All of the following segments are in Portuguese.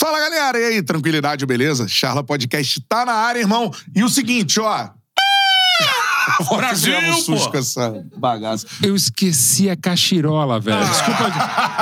Fala, galera! E aí, tranquilidade, beleza? Charla Podcast tá na área, irmão. E o seguinte, ó. Brasil, Tivemos susto pô. com essa bagaça. Eu esqueci a cachirola, Ah. velho. Desculpa.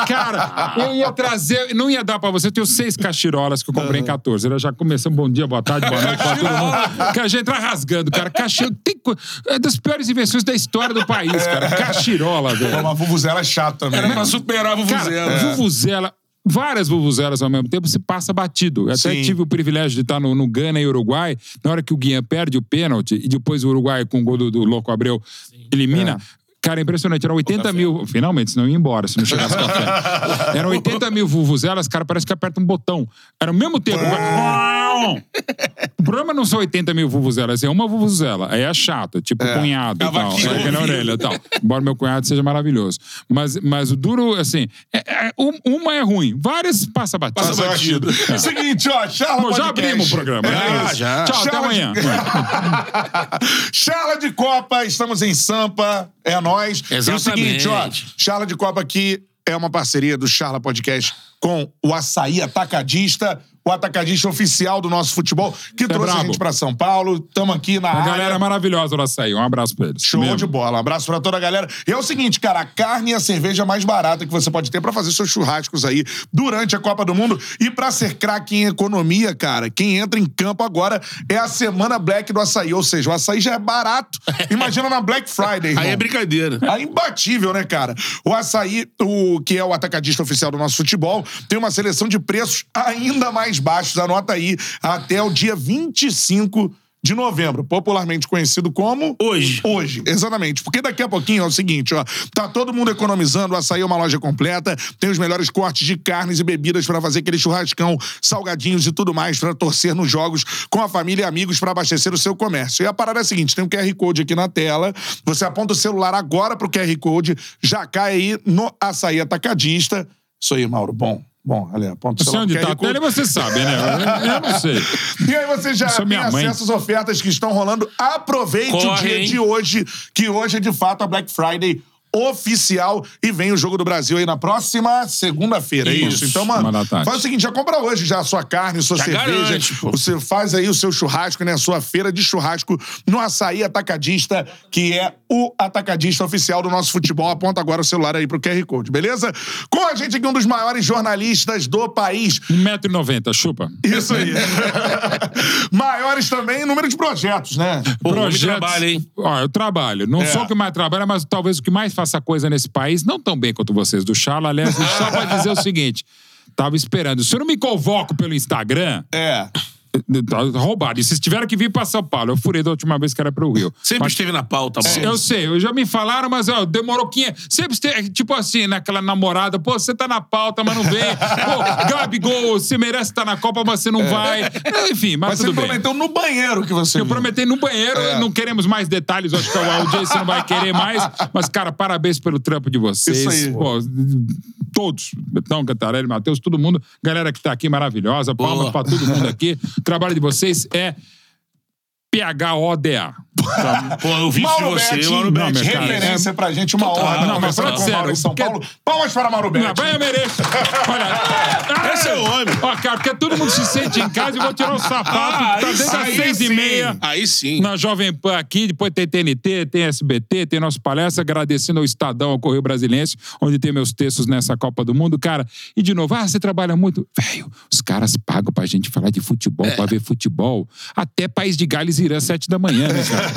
Cara, eu ia trazer. Não ia dar pra você. Eu tenho seis cachirolas que eu comprei em 14. Ela já começou. Bom dia, boa tarde, boa noite pra todo mundo. Cara, já entra rasgando, cara. Cachirola. Tem, co- é das piores invenções da história do país, cara. Cachirola, velho. Uma vuvuzela é chato também. Era né? pra superar a vuvuzela. Cara, vuvuzela. Várias vuvuzelas ao mesmo tempo, se passa batido. Eu até Sim. tive o privilégio de estar no, no Gana e Uruguai, na hora que o Guian perde o pênalti, e depois o Uruguai, com o gol do, do Louco Abreu, elimina. Cara, é impressionante. Eram 80 mil. Finalmente, senão eu ia embora se não chegasse café. Eram 80 mil vuvuzelas, cara, parece que aperta um botão. Era ao mesmo tempo. O problema não são 80 mil vuvuzelas, é uma vuvuzela. Aí é chato, tipo cunhado e tal. É que na ouvido. orelha e tal. Embora meu cunhado seja maravilhoso. Mas, mas o duro, assim, é- é- um- uma é ruim, várias passa batido. Passa batido. Seguinte, ó, Charla Bom, já abrimos o programa. É né? isso. já. Tchau, até Charla amanhã. de- Charla de Copa, estamos em Sampa, é nós. E o Exatamente. seguinte, ó, Charla de Copa aqui é uma parceria do Charla Podcast com o Açaí Atacadista, o atacadista oficial do nosso futebol, que trouxe a gente pra São Paulo. Estamos aqui na A área. galera maravilhosa do açaí. Um abraço pra eles. Show Mesmo. de bola. Um abraço pra toda a galera. E é o seguinte, cara, a carne e a cerveja mais barata que você pode ter pra fazer seus churrascos aí durante a Copa do Mundo. E pra ser craque em economia, cara, quem entra em campo agora é a semana Black do açaí. Ou seja, o açaí já é barato. Imagina na Black Friday, irmão. Aí é brincadeira. É imbatível, né, cara? O açaí, o que é o atacadista oficial do nosso futebol, tem uma seleção de preços ainda mais baixos. Anota aí, até o dia 25 de novembro, popularmente conhecido como Hoje. Hoje, exatamente. Porque daqui a pouquinho é o seguinte, ó, tá todo mundo economizando, o açaí é uma loja completa, tem os melhores cortes de carnes e bebidas pra fazer aquele churrascão, salgadinhos e tudo mais pra torcer nos jogos com a família e amigos pra abastecer o seu comércio. E a parada é a seguinte, tem um QR Code aqui na tela, você aponta o celular agora pro QR Code, já cai aí no açaí atacadista. Isso aí, Mauro, bom. Bom, ali, o sei celular onde tá QR Code. você sabe, né? Eu, eu não sei. E aí você já Sou tem mãe. acesso às ofertas que estão rolando. Aproveite o Corre, dia hein? de hoje, que hoje é de fato a Black Friday oficial e vem o Jogo do Brasil aí na próxima segunda-feira, é isso? Isso. Então, mano, faz o seguinte, já compra hoje já a sua carne, sua Já cerveja, garante, você faz aí o seu churrasco, né, a sua feira de churrasco no Açaí Atacadista, que é o atacadista oficial do nosso futebol. Aponta agora o celular aí pro QR Code, beleza? Com a gente aqui um dos maiores jornalistas do país, 1,90m, chupa. isso aí. Maiores também em número de projetos, né? Pô, homem trabalha, hein? Ó, eu trabalho. Não É. sou o que mais trabalha, mas talvez o que mais faça coisa nesse país, não tão bem quanto vocês do Charla. Aliás, só pra dizer o seguinte: tava esperando. Se eu não me convoco pelo Instagram, É. tá roubado. E vocês tiveram que vir pra São Paulo. Eu furei da última vez que era pro Rio. Sempre Mas- esteve na pauta, mano. Eu sei, eu já me falaram, mas ó, demorou 500. Sempre esteve, tipo assim, naquela namorada, pô, você tá na pauta, mas não vem. Pô, Gabigol, você merece estar na Copa, mas você não vai. Enfim, mas, Mas você tudo bem. prometeu no banheiro que você Eu viu. prometei no banheiro, É. não queremos mais detalhes, acho que o Jason não vai querer mais. Mas, cara, parabéns pelo trampo de vocês. Isso aí. Pô, todos, Betão, Cantarelli, Matheus, todo mundo. Galera que tá aqui maravilhosa. Palmas Boa. pra todo mundo aqui. trabalho de vocês é PHODA. Tá, pô, eu vi de você, Betti, Mauro Betti. Referência é... pra gente, uma Total, honra. Não, mas falando sério. Em São. Paulo, palmas para Mauro Betti. Não, vai, eu mereço. Olha, esse é o homem. Ó, cara, porque todo mundo se sente em casa e vou tirar o sapato. Tá ah, tá 11 e meia. Aí sim. Na Jovem Pan aqui, depois tem TNT, tem SBT, tem nossa palestra, agradecendo ao Estadão, ao Correio Brasilense, onde tem meus textos nessa Copa do Mundo, cara. E de novo, ah, você trabalha muito. Velho, os caras pagam pra gente falar de futebol, é. pra ver futebol. Até País de Gales irá às sete da manhã, né, cara?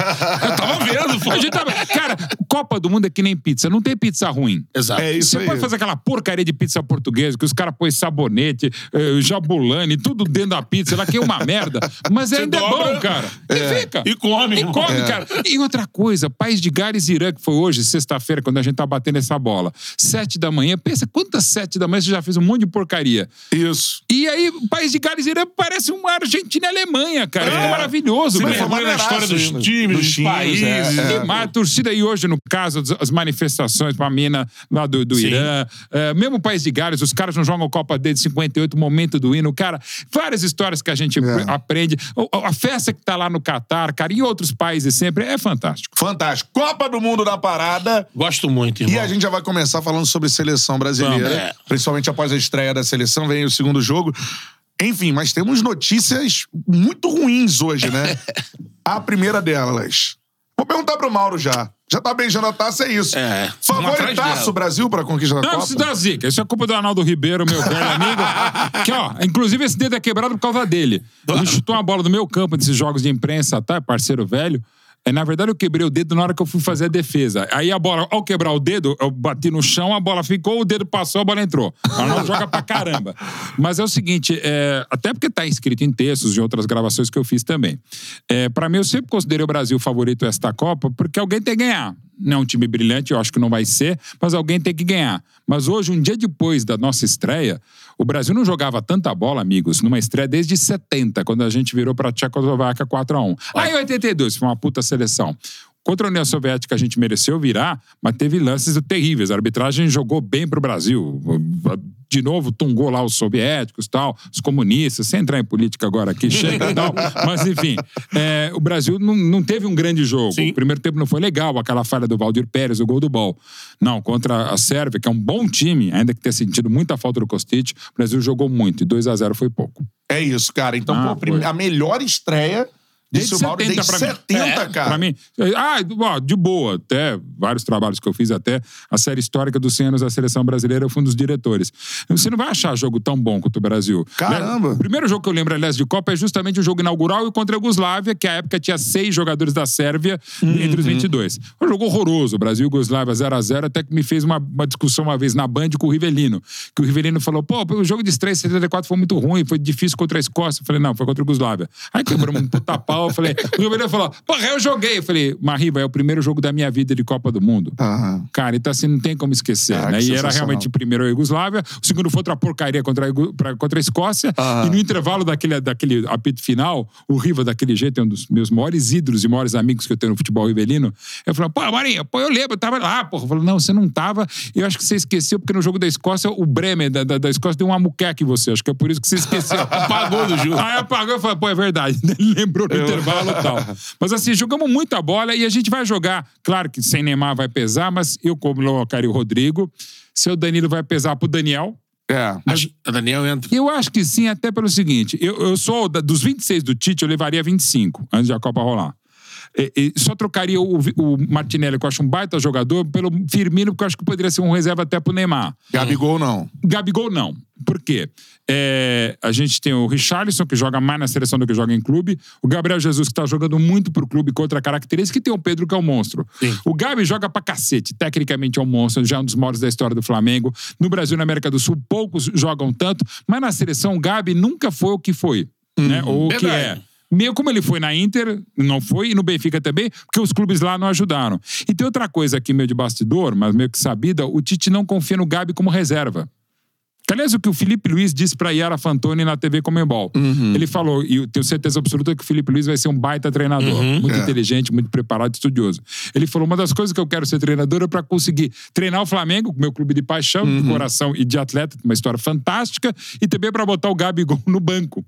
Eu tava vendo. A gente tava... Cara, Copa do Mundo é que nem pizza. Não tem pizza ruim. Exato. É isso você aí. pode fazer aquela porcaria de pizza portuguesa que os caras põem sabonete, eh, jabulane, tudo dentro da pizza. lá que é uma merda. Mas ainda é bom bom, cara. E fica. E come, E come, É. cara. E outra coisa, País de Gales e Irã, que foi hoje, sexta-feira, quando a gente tá batendo essa bola. Sete da manhã. Pensa quantas sete da manhã você já fez um monte de porcaria. Isso. E aí, o País de Gales e Irã parece uma Argentina e Alemanha, cara. Fica maravilhoso, Você mergulha na história dos ainda. times, Dos dos times, países. é, E mais, a torcida aí hoje, no caso, as- manifestações pra mina lá do, do. Irã, é, mesmo o País de Gales, os caras não jogam Copa desde 58, momento do hino, cara, várias histórias que a gente É. aprende. O- A festa que tá lá no Catar, cara, e outros países sempre, é fantástico. Fantástico. Copa do Mundo na parada. Gosto muito, irmão. E a gente já vai começar falando sobre seleção brasileira, Vamos, é. principalmente após a estreia da seleção, vem o segundo jogo. Enfim, mas temos notícias muito ruins hoje, né? a primeira delas. Vou perguntar pro Mauro já. Já tá beijando a taça, é isso. É, Favoritaço o Brasil pra conquista da Não, Copa? isso dá zica. Isso é culpa do Arnaldo Ribeiro, meu velho amigo. Que, ó, inclusive esse dedo é quebrado por causa dele. Ele chutou uma bola do meu campo desses jogos de imprensa, tá? Parceiro velho. É, na verdade, eu quebrei o dedo na hora que eu fui fazer a defesa. Aí a bola, ao quebrar o dedo, eu bati no chão, a bola ficou, o dedo passou, a bola entrou. O Arnaldo joga pra caramba. Mas é o seguinte, é, até porque tá escrito em textos de outras gravações que eu fiz também. É, para mim, eu sempre considerei o Brasil favorito esta Copa, porque alguém tem que ganhar. Não é um time brilhante, eu acho que não vai ser, mas alguém tem que ganhar. Mas hoje, um dia depois da nossa estreia, o Brasil não jogava tanta bola, amigos, numa estreia desde 70, quando a gente virou para a Tchecoslováquia 4x1. Aí, em 82, foi uma puta seleção. Contra a União Soviética a gente mereceu virar, mas teve lances terríveis. A arbitragem jogou bem pro Brasil. De novo, tungou lá os soviéticos tal, os comunistas, sem entrar em política agora aqui, chega e tal. Mas, enfim, é, o Brasil não, não teve um grande jogo. Sim. O primeiro tempo não foi legal, aquela falha do Valdir Pérez, o gol do Bol. Não, contra a Sérvia, que é um bom time, ainda que tenha sentido muita falta do Kostic, o Brasil jogou muito e 2 a 0 foi pouco. É isso, cara. Então, Ah, pô, a melhor estreia Desde Mauro, 70 desde pra mim. 70, É, cara. Pra mim, ah, ó, de boa, até vários trabalhos que eu fiz, até a série histórica dos 100 anos da seleção brasileira, eu fui um dos diretores. Você não vai achar jogo tão bom quanto o Brasil. Caramba. Né? O primeiro jogo que eu lembro, aliás, de Copa é justamente o jogo inaugural e contra a Yugoslávia, que à época tinha seis jogadores da Sérvia entre os 22. Foi um jogo horroroso, Brasil e Yugoslávia 0x0, até que me fez uma, uma discussão uma vez na Band com o Rivelino, que o Rivelino falou, pô, o jogo de estreia em 74 foi muito ruim, foi difícil contra a Escócia. Eu falei, não, foi contra a Yugoslávia. Aí quebrou um puta pau, eu falei, o Rivelino falou, porra, eu joguei. Eu falei, Mariba, é o primeiro jogo da minha vida de Copa do Mundo. Aham. Cara, então assim, não tem como esquecer, Ah, né? que E era sensacional. realmente o primeiro a Iugoslávia, o segundo foi outra porcaria contra a, Iugo- pra- contra a Escócia, Aham. e no intervalo daquele, daquele apito final, o Riva daquele jeito é um dos meus maiores ídolos e maiores amigos que eu tenho no futebol rivelino. Eu falei, pô, Marinho, pô, eu lembro, eu tava lá, porra. Eu falei, não, você não tava. Eu acho que você esqueceu, porque no jogo da Escócia, o Bremer da, da, da Escócia deu uma muqueca em você. Acho que é por isso que você esqueceu. Apagou do jogo. Aí apagou e falou, pô, é verdade. Ele lembrou no intervalo e tal. Mas assim, jogamos muita bola e a gente vai jogar. Claro que sem Neymar vai pesar, mas eu colocaria o Rodrigo. Seu Danilo vai pesar pro Daniel. É. Que a Daniel entra. Eu acho que sim, até pelo seguinte: eu, eu sou da- dos 26 do Tite, eu levaria 25 antes da Copa rolar. Só trocaria o, o Martinelli, que eu acho um baita jogador, pelo Firmino, porque eu acho que poderia ser um reserva até pro Neymar. Gabigol, não. Gabigol não. Por quê? É, a gente tem o Richarlison, que joga mais na seleção do que joga em clube. O Gabriel Jesus, que tá jogando muito pro clube com outra característica. E tem o Pedro, que é um monstro. Sim. O Gabi joga pra cacete. Tecnicamente é um monstro, já é um dos maiores da história do Flamengo. No Brasil e na América do Sul, poucos jogam tanto. Mas na seleção, o Gabi nunca foi o que foi. Né? Ou o que é. Meio como ele foi na Inter, não foi, e no Benfica também, porque os clubes lá não ajudaram. E tem outra coisa aqui, meio de bastidor, mas meio que sabida, o Tite não confia no Gabi como reserva. Aliás, o que o Felipe Luiz disse pra Yara Fantoni na TV Comembol. Ele falou, e eu tenho certeza absoluta que o Felipe Luiz vai ser um baita treinador. Muito inteligente, muito preparado, estudioso. Ele falou: uma das coisas que eu quero ser treinador é pra conseguir treinar o Flamengo, meu clube de paixão, de coração e de atleta, uma história fantástica, e também pra botar o Gabigol no banco.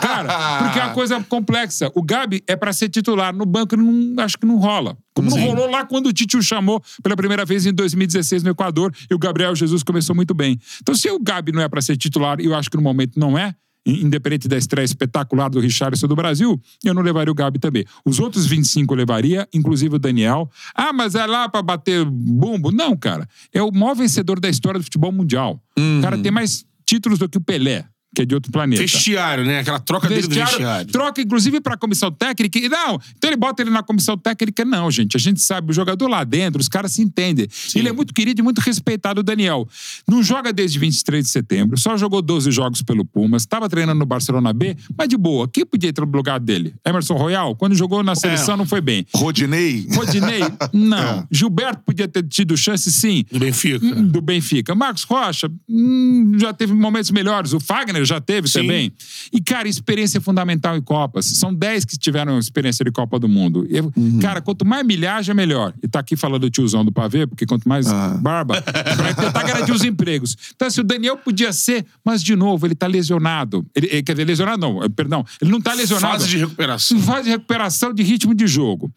Cara, porque é uma coisa complexa. O Gabi é pra ser titular. No banco, não, acho que não rola. Como não rolou lá quando o Tite o chamou pela primeira vez em 2016 no Equador e o Gabriel Jesus começou muito bem. Então, se o Gabi não é pra ser titular, e eu acho que no momento não é, in- independente da estreia espetacular do Richarlison do Brasil, eu não levaria o Gabi também. Os outros 25 eu levaria, inclusive o Daniel. Ah, mas é lá pra bater bumbo? Não, cara. É o maior vencedor da história do futebol mundial. O cara tem mais títulos do que o Pelé, que é de outro planeta. Vestiário, né? Aquela troca dele do Vestiário, vestiário. troca, inclusive, pra comissão técnica. E não, então ele bota ele na comissão técnica. Não, gente. A gente sabe, o jogador lá dentro, os caras se entendem. Ele é muito querido e muito respeitado, o Daniel. Não joga desde 23 de setembro, só jogou 12 jogos pelo Pumas, estava treinando no Barcelona B, mas de boa. Quem podia entrar no lugar dele? Emerson Royal, quando jogou na seleção, não foi bem. Rodinei? Rodinei, não. Gilberto podia ter tido chance, sim Do Benfica. do Benfica. Marcos Rocha hum, já teve momentos melhores. O Fagner já teve Sim. também. E, cara, experiência é fundamental em Copas. São 10 que tiveram experiência de Copa do Mundo. Eu- Cara, quanto mais milhagem, melhor. E tá aqui falando do tiozão do pavê, porque quanto mais barba, pra tentar garantir os empregos. Então, assim, o Daniel podia ser, mas, de novo, ele tá lesionado. Ele, ele- quer dizer, lesionado não, eh, perdão. Ele não tá lesionado Fase de recuperação. fase de recuperação de ritmo de jogo.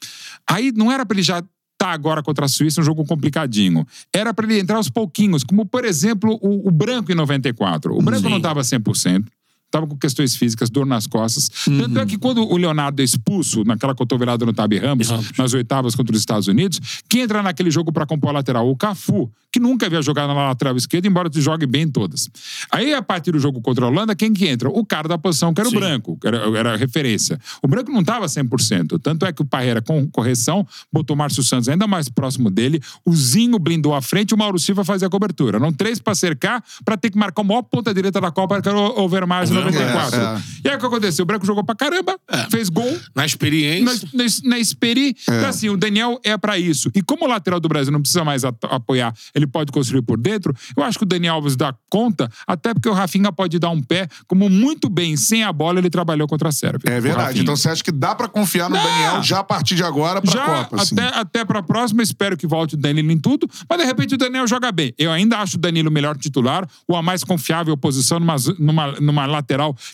Aí não era pra ele já estar agora contra a Suíça, um jogo complicadinho. Era pra ele entrar aos pouquinhos, como por exemplo o, o Branco em 94. O Branco Sim. não estava 100%. Tava com questões físicas, dor nas costas. Tanto é que quando o Leonardo é expulso naquela cotovelada no Tabi Ramos, Ramos. nas oitavas contra os Estados Unidos, quem entra naquele jogo para compor a lateral? O Cafu, que nunca havia jogado na lateral esquerda, embora jogue bem em todas. Aí, a partir do jogo contra a Holanda, quem que entra? O cara da posição, que era Sim. o Branco, que era, era a referência. O Branco não estava 100%. Tanto é que o Parreira, com correção, botou o Márcio Santos ainda mais próximo dele. O Zinho blindou a frente e o Mauro Silva fazia a cobertura. Eram três para cercar, para ter que marcar o maior ponta direita da Copa, que era o Overmars, 94. é, é. E aí o que aconteceu? O Branco jogou pra caramba, fez gol, Na na, experiência. na, na Esperi. Então, assim, o Daniel é pra isso. E como o lateral do Brasil não precisa mais apoiar, ele pode construir por dentro, eu acho que o Daniel Alves dá conta, até porque o Rafinha pode dar um pé, como muito bem, sem a bola, ele trabalhou contra a Sérvia. É verdade. Então você acha que dá pra confiar no Dá. Daniel já a partir de agora pra Já Copa? assim? até, até pra próxima, espero que volte o Danilo em tudo, mas de repente o Daniel joga bem. Eu ainda acho o Danilo o melhor titular, ou a mais confiável posição numa, numa, numa lateral,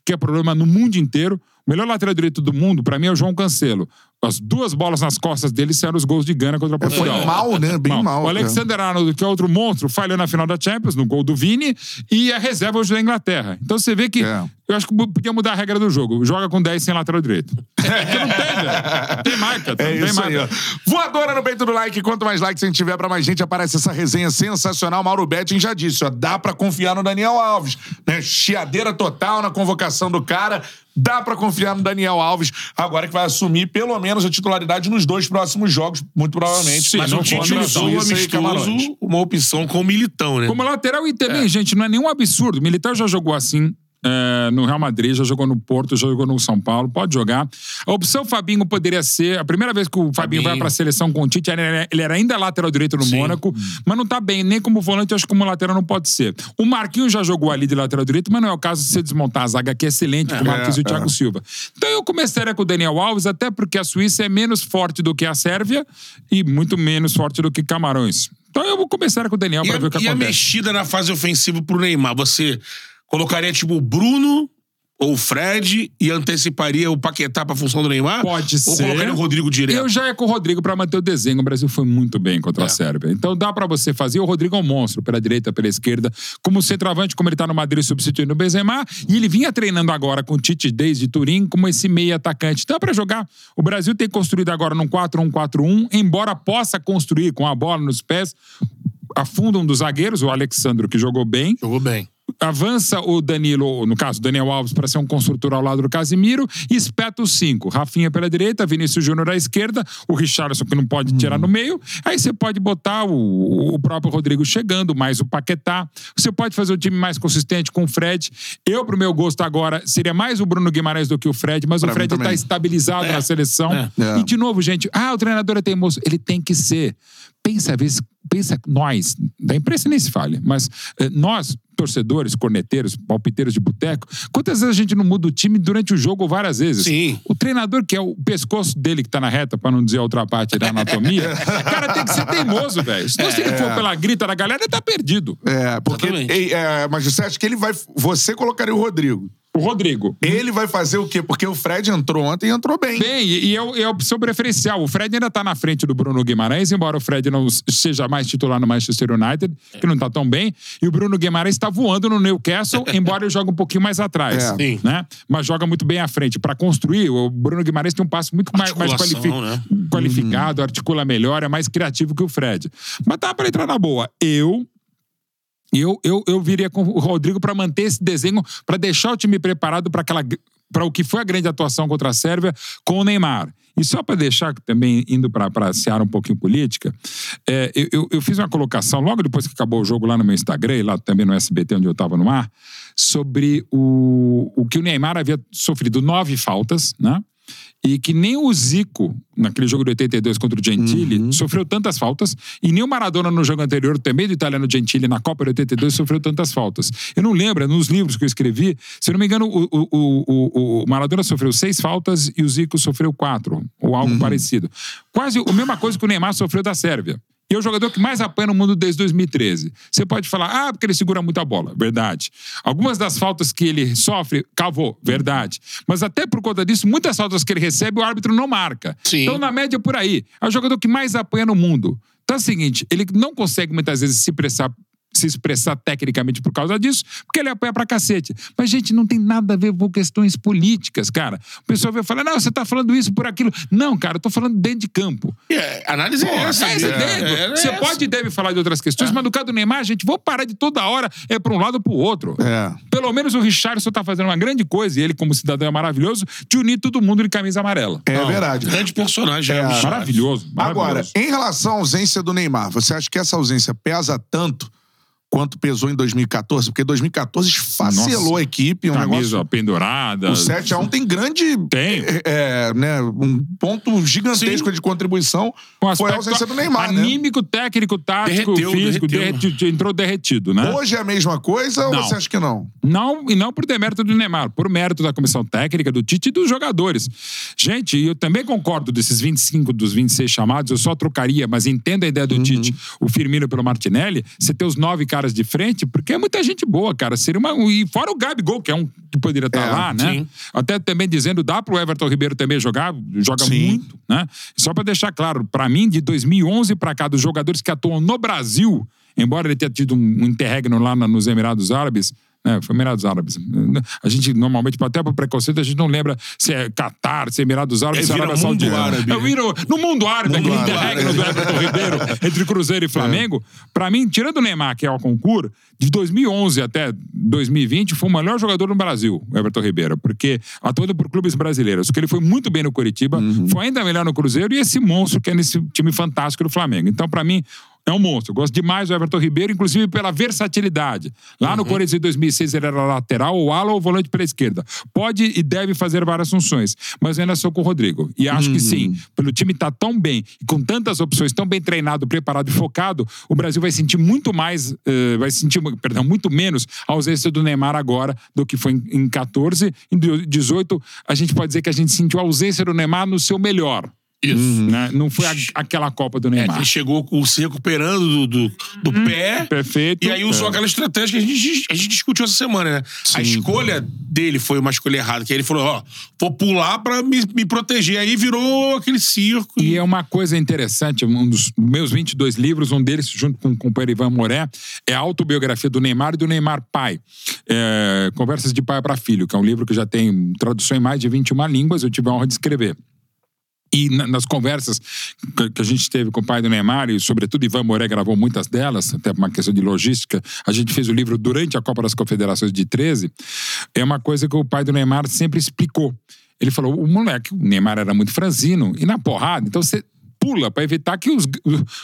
que é problema no mundo inteiro. O melhor lateral direito do mundo, pra mim, é o João Cancelo. As duas bolas nas costas dele eram os gols de Gana contra É, Foi Portugal. mal, né? Bem mal. O Alexander Arnold, que é outro monstro, falhou na final da Champions, no gol do Vini, e a reserva hoje da Inglaterra. Então você vê que. É. Eu acho que podia mudar a regra do jogo. Joga com 10 sem lateral direito. Porque não tem, velho. Tem marca. É não tem isso aí, marca. ó. Voadora no peito do like. Quanto mais likes a gente tiver pra mais gente, aparece essa resenha sensacional. Mauro Betting já disse, ó. Dá pra confiar no Daniel Alves. Né? Chiadeira total na convocação do cara. Dá pra confiar no Daniel Alves, agora que vai assumir pelo menos a titularidade nos dois próximos jogos, muito provavelmente. Sim, Mas não o Tite contra a usou o Suíça Camarões. amistoso uma opção com o Militão, né? Como lateral e também, gente, não é nenhum absurdo. O Militar já jogou assim. É, no Real Madrid, já jogou no Porto, já jogou no São Paulo, pode jogar. A opção Fabinho poderia ser. A primeira vez que o Fabinho, Fabinho. vai pra seleção com o Tite, ele era, ele era ainda lateral direito no Sim. Mônaco, mas não tá bem, nem como volante, acho que como lateral não pode ser. O Marquinhos já jogou ali de lateral direito, mas não é o caso de você desmontar a zaga, que é excelente, com o Marquinhos e o Thiago Silva. Então eu começaria com o Daniel Alves, até porque a Suíça é menos forte do que a Sérvia e muito menos forte do que Camarões. Então eu vou começar com o Daniel E, pra a, ver o que e a acontece. mexida na fase ofensiva pro Neymar? Você colocaria, tipo, o Bruno ou o Fred e anteciparia o Paquetá pra função do Neymar? Pode ou ser. colocaria o Rodrigo direto? Eu já é com o Rodrigo pra manter o desenho. O Brasil foi muito bem contra a É. Sérvia. Então dá pra você fazer. O Rodrigo é um monstro pela direita, pela esquerda, como centroavante, como ele tá no Madrid substituindo o Benzema. E ele vinha treinando agora com o Tite desde Turim como esse meio atacante. Dá pra jogar. O Brasil tem construído agora num 4-1-4-1, embora possa construir com a bola nos pés. Afunda um dos zagueiros, o Alexandro, que jogou bem Jogou bem. Avança o Danilo, no caso, Daniel Alves, para ser um construtor ao lado do Casimiro, e espeta os cinco. Rafinha pela direita, Vinícius Júnior à esquerda, o Richarlison que não pode tirar no meio. Aí você pode botar o, o próprio Rodrigo chegando, mais o Paquetá. Você pode fazer um time mais consistente com o Fred. Eu, pro meu gosto agora, seria mais o Bruno Guimarães do que o Fred, mas Pra o Fred está estabilizado É. na seleção. É. É. E, de novo, gente, ah, o treinador é teimoso. Ele tem que ser. Pensa, às vezes, pensa, nós, da imprensa nem se fale, mas eh, nós, torcedores, corneteiros, palpiteiros de boteco, quantas vezes a gente não muda o time durante o jogo várias vezes? Sim. O treinador, que é o pescoço dele que tá na reta, pra não dizer a outra parte da anatomia, cara tem que ser teimoso, velho. Se ele for pela grita da galera, ele tá perdido. É, porque. Ei, é, mas você acha que ele vai. Você colocaria o Rodrigo. O Rodrigo. Ele vai fazer o quê? Porque o Fred entrou ontem e entrou bem. Bem, e é, o- é a opção preferencial. O Fred ainda tá na frente do Bruno Guimarães, embora o Fred não seja mais titular no Manchester United, que não tá tão bem. E o Bruno Guimarães tá voando no Newcastle, embora ele jogue um pouquinho mais atrás. É. Sim. Né? Mas joga muito bem à frente. Pra construir, o Bruno Guimarães tem um passo muito mais, mais qualifi- né? qualificado, articula melhor, é mais criativo que o Fred. Mas tá pra entrar na boa. Eu. Eu, eu, eu viria com o Rodrigo pra manter esse desenho, pra deixar o time preparado para aquela para o que foi a grande atuação contra a Sérvia com o Neymar. E só para deixar também indo para a seara um pouquinho política, é, eu- eu fiz uma colocação logo depois que acabou o jogo lá no meu Instagram, e lá também no SBT onde eu estava no ar, sobre o, o que o Neymar havia sofrido nove faltas, né? E que nem o Zico, naquele jogo de 82 contra o Gentili, sofreu tantas faltas. E nem o Maradona no jogo anterior, também do italiano Gentili, na Copa de 82, sofreu tantas faltas. Eu não lembro, é nos livros que eu escrevi, se eu não me engano, o, o, o, o- o Maradona sofreu seis faltas e o Zico sofreu quatro, ou algo parecido. Quase a mesma coisa que o Neymar sofreu da Sérvia. E é o jogador que mais apanha no mundo desde 2013. Você pode falar, ah, porque ele segura muita bola. Verdade. Algumas das faltas que ele sofre, cavou. Verdade. Mas até por conta disso, muitas faltas que ele recebe, o árbitro não marca. Sim. Então, na média, por aí. É o jogador que mais apanha no mundo. Então é o seguinte, ele não consegue muitas vezes se pressar se expressar tecnicamente por causa disso, porque ele apoia pra cacete. Mas, gente, não tem nada a ver com questões políticas, cara. O pessoal vai falar, não, você tá falando isso por aquilo. Não, cara, eu tô falando dentro de campo. É, análise é essa. É é, dentro. é, é Você essa. pode e deve falar de outras questões, mas no caso do Neymar, gente, vou parar de toda hora é pra um lado ou pro outro. É. Pelo menos o Richardson tá fazendo uma grande coisa, e ele, como cidadão, é maravilhoso, de unir todo mundo de camisa amarela. É Não, verdade. Grande personagem. É, é, o Richard. Maravilhoso. Agora, maravilhoso. em relação à ausência do Neymar, você acha que essa ausência pesa tanto quanto pesou em 2014? Porque 2014 esfacelou Nossa. a equipe, um camisa negócio... pendurada. O 7x1 tem grande. Tem. é, é, né, um ponto gigantesco Sim. de contribuição. Com Foi a ausência do Neymar, né? Anímico, técnico, tático, Derreteu, físico, derreteu. derretido, entrou derretido, né? Hoje é a mesma coisa ou Não. você acha que não? Não, e não por demérito do Neymar, por mérito da comissão técnica, do Tite e dos jogadores. Gente, eu também concordo desses 25 dos 26 chamados, eu só trocaria, mas entendo a ideia do Tite, o Firmino pelo Martinelli, você ter os nove caras de frente, porque é muita gente boa, cara. Seria uma. E fora o Gabigol, que é um que poderia estar É, lá, né? sim. Até também dizendo, dá pro Everton Ribeiro também jogar, joga Sim. muito, né? Só pra deixar claro, pra mim, de 2011 pra cá, dos jogadores que atuam no Brasil, embora ele tenha tido um interregno lá nos Emirados Árabes, né? Foi Emirados Árabes. A gente, normalmente, até por preconceito, a gente não lembra se é Catar, se é Emirados Árabes, É, se é Arábia Saudita. árabe. É, vira no mundo árabe, Mundo aquele árabe. interregno do Everton Ribeiro entre Cruzeiro e Flamengo. Pra mim, tirando o Neymar, que é o concurso, de 2011 até 2020, foi o melhor jogador no Brasil, o Everton Ribeiro, porque atuando por clubes brasileiros, porque ele foi muito bem no Curitiba, foi ainda melhor no Cruzeiro e esse monstro que é nesse time fantástico do Flamengo. Então, pra mim, é um monstro. Eu gosto demais do Everton Ribeiro, inclusive pela versatilidade. Lá no Corinthians em 2006 ele era lateral, ou ala ou volante pela esquerda. Pode e deve fazer várias funções, mas eu ainda sou com o Rodrigo. E acho que sim, pelo time estar tão bem e com tantas opções, tão bem treinado, preparado e focado, o Brasil vai sentir muito mais, eh, vai sentir, perdão, muito menos a ausência do Neymar agora do que foi em, em 14. Em 18, a gente pode dizer que a gente sentiu a ausência do Neymar no seu melhor. Isso. Né? Não foi a- aquela Copa do É, Neymar. ele chegou com- se recuperando do, do, do pé. Perfeito. E aí usou É. aquela estratégia que a gente, a gente discutiu essa semana, né? A escolha dele foi uma escolha errada. Que aí ele falou, ó, vou pular pra me, me proteger. Aí virou aquele circo. E é uma coisa interessante, um dos meus 22 livros, um deles, junto com o companheiro Ivan Moré, é a autobiografia do Neymar e do Neymar pai. É, Conversas de pai para filho, que é um livro que já tem tradução em mais de 21 línguas, eu tive a honra de escrever. E na- nas conversas que- que a gente teve com o pai do Neymar, e sobretudo Ivan Moré gravou muitas delas, até por uma questão de logística, a gente fez o livro durante a Copa das Confederações de 13, é uma coisa que o pai do Neymar sempre explicou. Ele falou, o moleque, o Neymar era muito franzino, e na porrada, então você pula para evitar que os,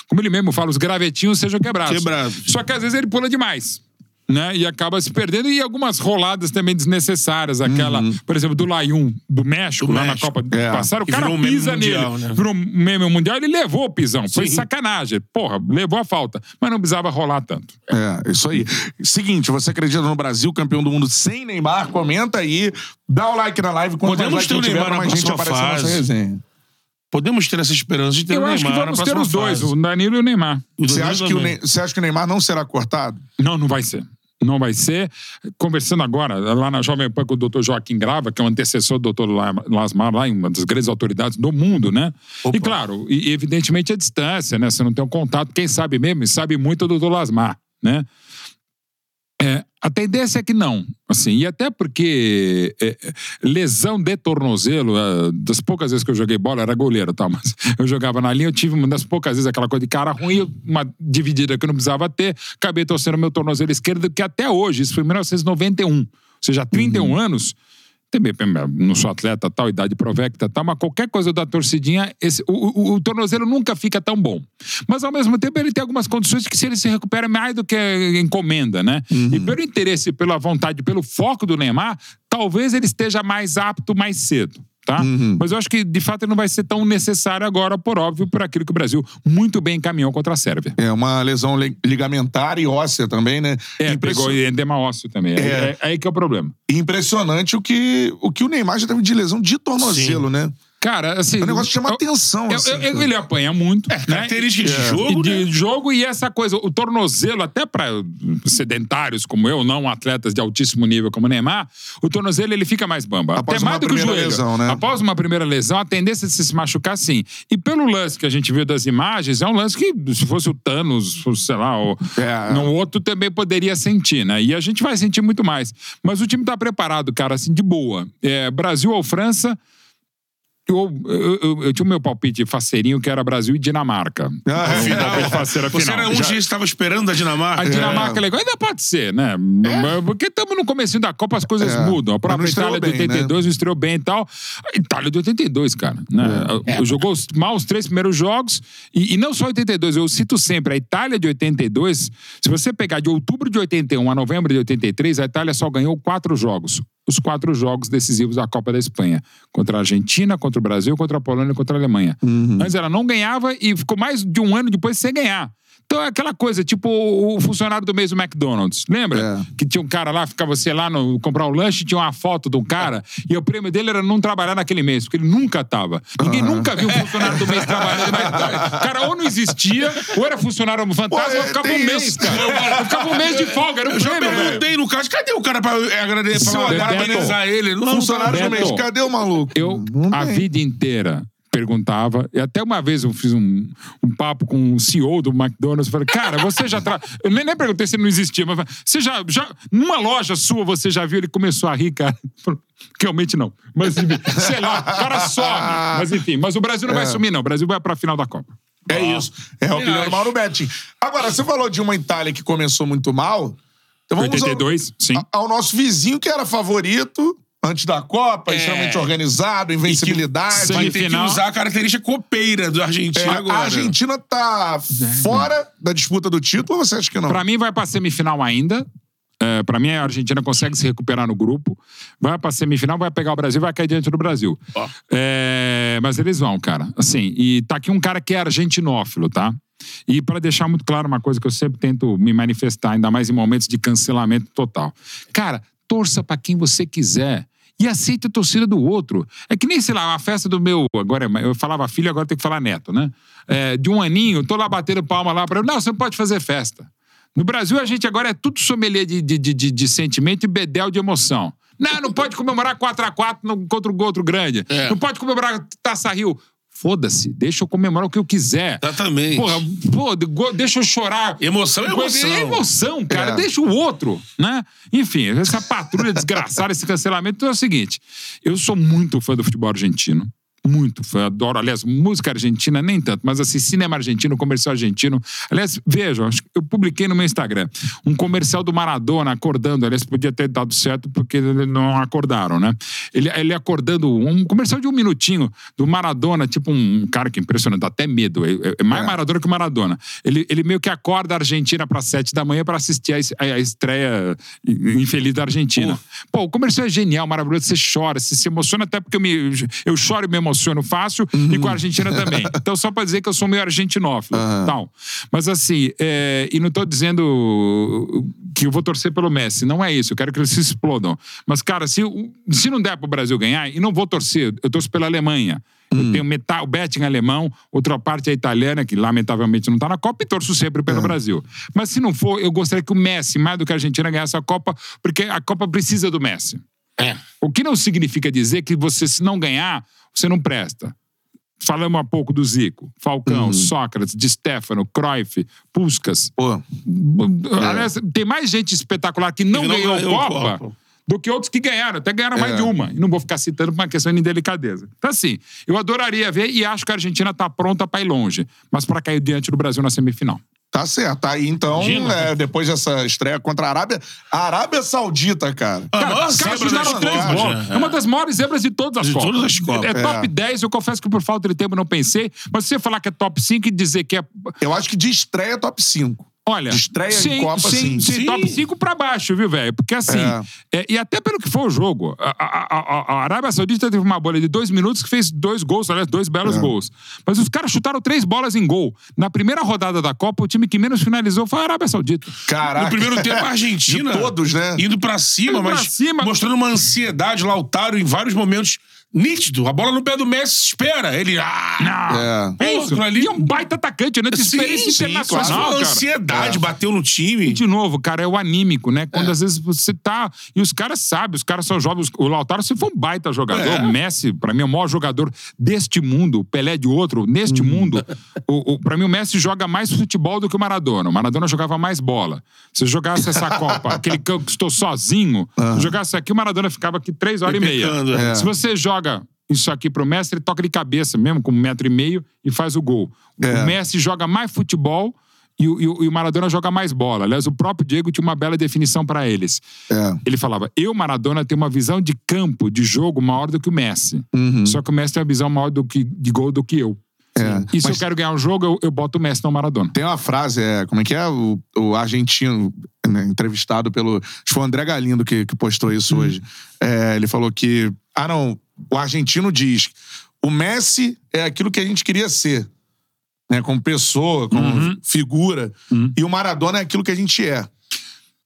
como ele mesmo fala, os gravetinhos sejam quebrados. Quebrados. Só que às vezes ele pula demais. Né? E acaba se perdendo. E algumas roladas também desnecessárias. Aquela, por exemplo, do Layun, do México, Do lá México. na Copa do É. passado, o cara virou um meme pisa mundial, nele. né? Virou um meme mundial, ele levou o pisão. Foi Sim. sacanagem. Porra, levou a falta. Mas não precisava rolar tanto. É, isso aí. Seguinte, você acredita no Brasil, campeão do mundo sem Neymar? Comenta aí, dá o like na live. Quanto Podemos ter o Neymar na mais gente aparecer na nossa fase. resenha. Podemos ter essa esperança de ter Eu o acho que Neymar vamos ter os dois, fase. o Danilo e o Neymar. Você acha, que o também. Ne- você acha que o Neymar não será cortado? Não, não vai ser. Não vai ser. Conversando agora, lá na Jovem Pan com o doutor Joaquim Grava, que é o antecessor do doutor La- Lasmar, lá, uma das grandes autoridades do mundo, né? Opa. E claro, e, evidentemente a distância, né? Você não tem um contato. Quem sabe mesmo, e sabe muito é o doutor Lasmar, né? É, a tendência é que não, assim, e até porque é, é, lesão de tornozelo, é, das poucas vezes que eu joguei bola, era goleiro, tá? Mas eu jogava na linha, eu tive uma das poucas vezes aquela coisa de cara ruim, uma dividida que eu não precisava ter, acabei torcendo meu tornozelo esquerdo, que até hoje, isso foi em 1991, ou seja, há 31 anos, também não sou atleta, tal, idade provecta, tal, mas qualquer coisa da torcidinha, esse, o, o- o tornozelo nunca fica tão bom. Mas ao mesmo tempo ele tem algumas condições que se ele se recupera mais do que encomenda, né? E pelo interesse, pela vontade, pelo foco do Neymar, talvez ele esteja mais apto mais cedo. Tá? Mas eu acho que, de fato, ele não vai ser tão necessário agora, por óbvio, por aquilo que o Brasil muito bem encaminhou contra a Sérvia. É uma lesão li- ligamentar e óssea também, né? É, Impression- pegou edema ósseo também. É. É. é aí que é o problema. Impressionante o que, o que o Neymar já teve de lesão de tornozelo, né? Cara, assim. O negócio chama eu- atenção, eu- assim, eu- cara. ele apanha muito. né? Características de jogo, de né? jogo e essa coisa, o tornozelo, até para sedentários como eu, não atletas de altíssimo nível como o Neymar, o tornozelo ele fica mais bamba. Após até uma mais do que o primeira joelho. lesão, né? Após uma primeira lesão, a tendência de se machucar sim. E pelo lance que a gente viu das imagens, é um lance que, se fosse o Thanos, sei lá, o, É. no outro também poderia sentir, né? E a gente vai sentir muito mais. Mas o time tá preparado, cara, assim, de boa. É, Brasil ou França. Eu, eu, eu- eu tinha o meu palpite faceirinho, que era Brasil e Dinamarca. Ah, é. Final. Faceiro Você final. era um Já- dia que estava esperando a Dinamarca. a Dinamarca é legal, ainda pode ser, né? Porque estamos no começo da Copa, as coisas É. mudam. A própria Itália de bem, né? 82 não estreou bem e tal. A Itália de 82, cara. Né? Jogou os- mal os três primeiros jogos. E, e não só 82, eu cito sempre, a Itália de 82, se você pegar de outubro de 81 a novembro de 83, a Itália só ganhou quatro jogos. Os quatro jogos decisivos da Copa da Espanha. Contra a Argentina, contra o Brasil, contra a Polônia e contra a Alemanha. Antes ela não ganhava e ficou mais de um ano depois sem ganhar. Então é aquela coisa, tipo o funcionário do mês do McDonald's. Lembra? É. Que tinha um cara lá, ficava você lá no comprar o lanche, tinha uma foto de um cara, e o prêmio dele era não trabalhar naquele mês, porque ele nunca tava. Ninguém nunca viu um funcionário do mês trabalhando no McDonald's. O cara ou não existia, ou era funcionário fantasma, Pô, ou ficava um mês, isso. cara. Ficava um mês de folga, era um Eu prêmio, velho. perguntei no caso, cadê o cara pra agradecer, pra parabenizar ele? Não, Funcionário do mês, cadê o maluco? Eu, a vida inteira, perguntava, e até uma vez eu fiz um, um papo com o CEO do McDonald's, falei, cara, você já tra... Eu nem, nem perguntei se ele não existia, mas você já, já. Numa loja sua, você já viu? Ele começou a rir, cara. Realmente não. Mas, enfim, sei lá, o cara some. Mas enfim, mas o Brasil não vai sumir, não. O Brasil vai pra final da Copa. É isso. É a opinião do. Mauro Betting. Agora, você falou de uma Itália que começou muito mal. Então vamos 82, sim. Ao, ao nosso vizinho que era favorito antes da Copa, É. extremamente organizado, invencibilidade. Vai ter que Semifinal. usar a característica copeira do É, Argentina agora. a Argentina tá fora da disputa do título ou você acha que não? Pra mim, vai pra semifinal ainda. É, para mim, a Argentina consegue se recuperar no grupo. Vai pra semifinal, vai pegar o Brasil, vai cair diante do Brasil. Ó. É, mas eles vão, cara. Assim, e tá aqui um cara que é argentinófilo, tá? E pra deixar muito claro uma coisa que eu sempre tento me manifestar, ainda mais em momentos de cancelamento total. Cara, torça pra quem você quiser. E aceite a torcida do outro. É que nem, sei lá, a festa do meu. Agora, é- eu falava filho, agora tem que falar neto, né? É, de um aninho, tô lá batendo palma lá pra. Não, você não pode fazer festa. No Brasil, a gente agora é tudo sommelier de, de, de, de- sentimento e bedel de emoção. Não, não pode comemorar 4x4 no- contra o outro grande. É. Não pode comemorar Taça Rio. Foda-se, deixa eu comemorar o que eu quiser. Exatamente. Porra, pô, deixa eu chorar. Emoção é Coisa- emoção. É emoção, cara. É. Deixa o outro, né? Enfim, essa patrulha desgraçada, esse cancelamento. Então é o seguinte: eu sou muito fã do futebol argentino. Muito adoro. Aliás, música argentina nem tanto, mas assim, cinema argentino, comercial argentino. Aliás, vejam, eu publiquei no meu Instagram um comercial do Maradona acordando. Aliás, podia ter dado certo porque não acordaram, né? Ele, ele acordando, um comercial de um minutinho do Maradona, tipo um cara que é impressionante, dá até medo. É, é mais É. Maradona que o Maradona. Ele, ele meio que acorda a Argentina para sete da manhã para assistir a, a- estreia infeliz da Argentina. Pô, o comercial é genial, maravilhoso. Você chora, você se emociona, até porque eu, me, eu choro e me emociono fácil, e com a Argentina também. Então, só para dizer que eu sou meio argentinófilo. Tal. Mas assim, é, e não tô dizendo que eu vou torcer pelo Messi, não é isso. Eu quero que eles se explodam. Mas, cara, se, se não der pro Brasil ganhar, e não vou torcer, eu torço pela Alemanha. Eu tenho metade, o betting alemão, outra parte é italiana, que lamentavelmente não tá na Copa, e torço sempre pelo Brasil. Mas se não for, eu gostaria que o Messi, mais do que a Argentina, ganhasse a Copa, porque a Copa precisa do Messi. É. O que não significa dizer que você, se não ganhar, você não presta. Falamos há pouco do Zico, Falcão, Sócrates, Di Stefano, Cruyff, Puskas. Pô, Aliás, tem mais gente espetacular que não, Que não ganhou ganhou Copa, Copa. do que outros que ganharam. Até ganharam mais É. de uma. E não vou ficar citando por uma questão de indelicadeza. Então, assim, eu adoraria ver e acho que a Argentina está pronta para ir longe. Mas para cair diante do Brasil na semifinal. Tá certo. Aí então, Imagina. é, depois dessa estreia contra a Arábia, a Arábia Saudita, cara. Cara, os caras zebra da fizeram três história, bolas. é. É uma das maiores zebras de todas as De Copas. todas as Copas. É, top 10, eu confesso que por falta de tempo eu não pensei. Mas se você falar que é top 5 e dizer que é. Eu acho que de estreia top 5. Olha, De estreia em Copa, sim. sim. Sim. top 5 pra baixo, viu, velho? Porque assim, é, e até pelo que foi o jogo, a, a- a- a Arábia Saudita teve uma bola de dois minutos que fez dois gols, aliás, dois belos É. gols. Mas os caras chutaram três bolas em gol. Na primeira rodada da Copa, o time que menos finalizou foi a Arábia Saudita. Caraca. No primeiro tempo, a Argentina. De todos, né? Indo pra cima, Indo pra mas cima. mostrando uma ansiedade. Lautaro, em vários momentos, nítido. A bola no pé do Messi espera. Ele. Ah, É. É Porra, aquilo ali- E é um baita atacante, né? De experiência internacional, claro. cara. ansiedade, bateu no time. E de novo, cara, é o anímico, né? Quando às vezes você tá. E os caras sabem, os caras são jovens. O Lautaro, se for um baita jogador, É. o Messi, pra mim, é o maior jogador deste mundo, o Pelé de outro, neste mundo. O, o, pra mim, o Messi joga mais futebol do que o Maradona. O Maradona jogava mais bola. Se eu jogasse essa Copa, aquele que eu estou sozinho, se eu jogasse aqui, o Maradona ficava aqui três horas e meia. É. Se você joga isso aqui pro Messi, ele toca de cabeça mesmo, com um metro e meio, e faz o gol. É. O Messi joga mais futebol e o, e o- Maradona joga mais bola. Aliás, o próprio Diego tinha uma bela definição para eles. É. Ele falava: eu, Maradona, tenho uma visão de campo, de jogo, maior do que o Messi. Só que o Messi tem uma visão maior do que, de gol do que eu. É. E se Mas- eu quero ganhar um jogo, eu, eu boto o Messi no Maradona. Tem uma frase, é, como é que é? O, o argentino, né, entrevistado pelo. Acho que foi o André Galindo que, que postou isso hoje. É, ele falou que. Ah, não. O argentino diz: o Messi é aquilo que a gente queria ser. Né, como pessoa, como figura. E o Maradona é aquilo que a gente é.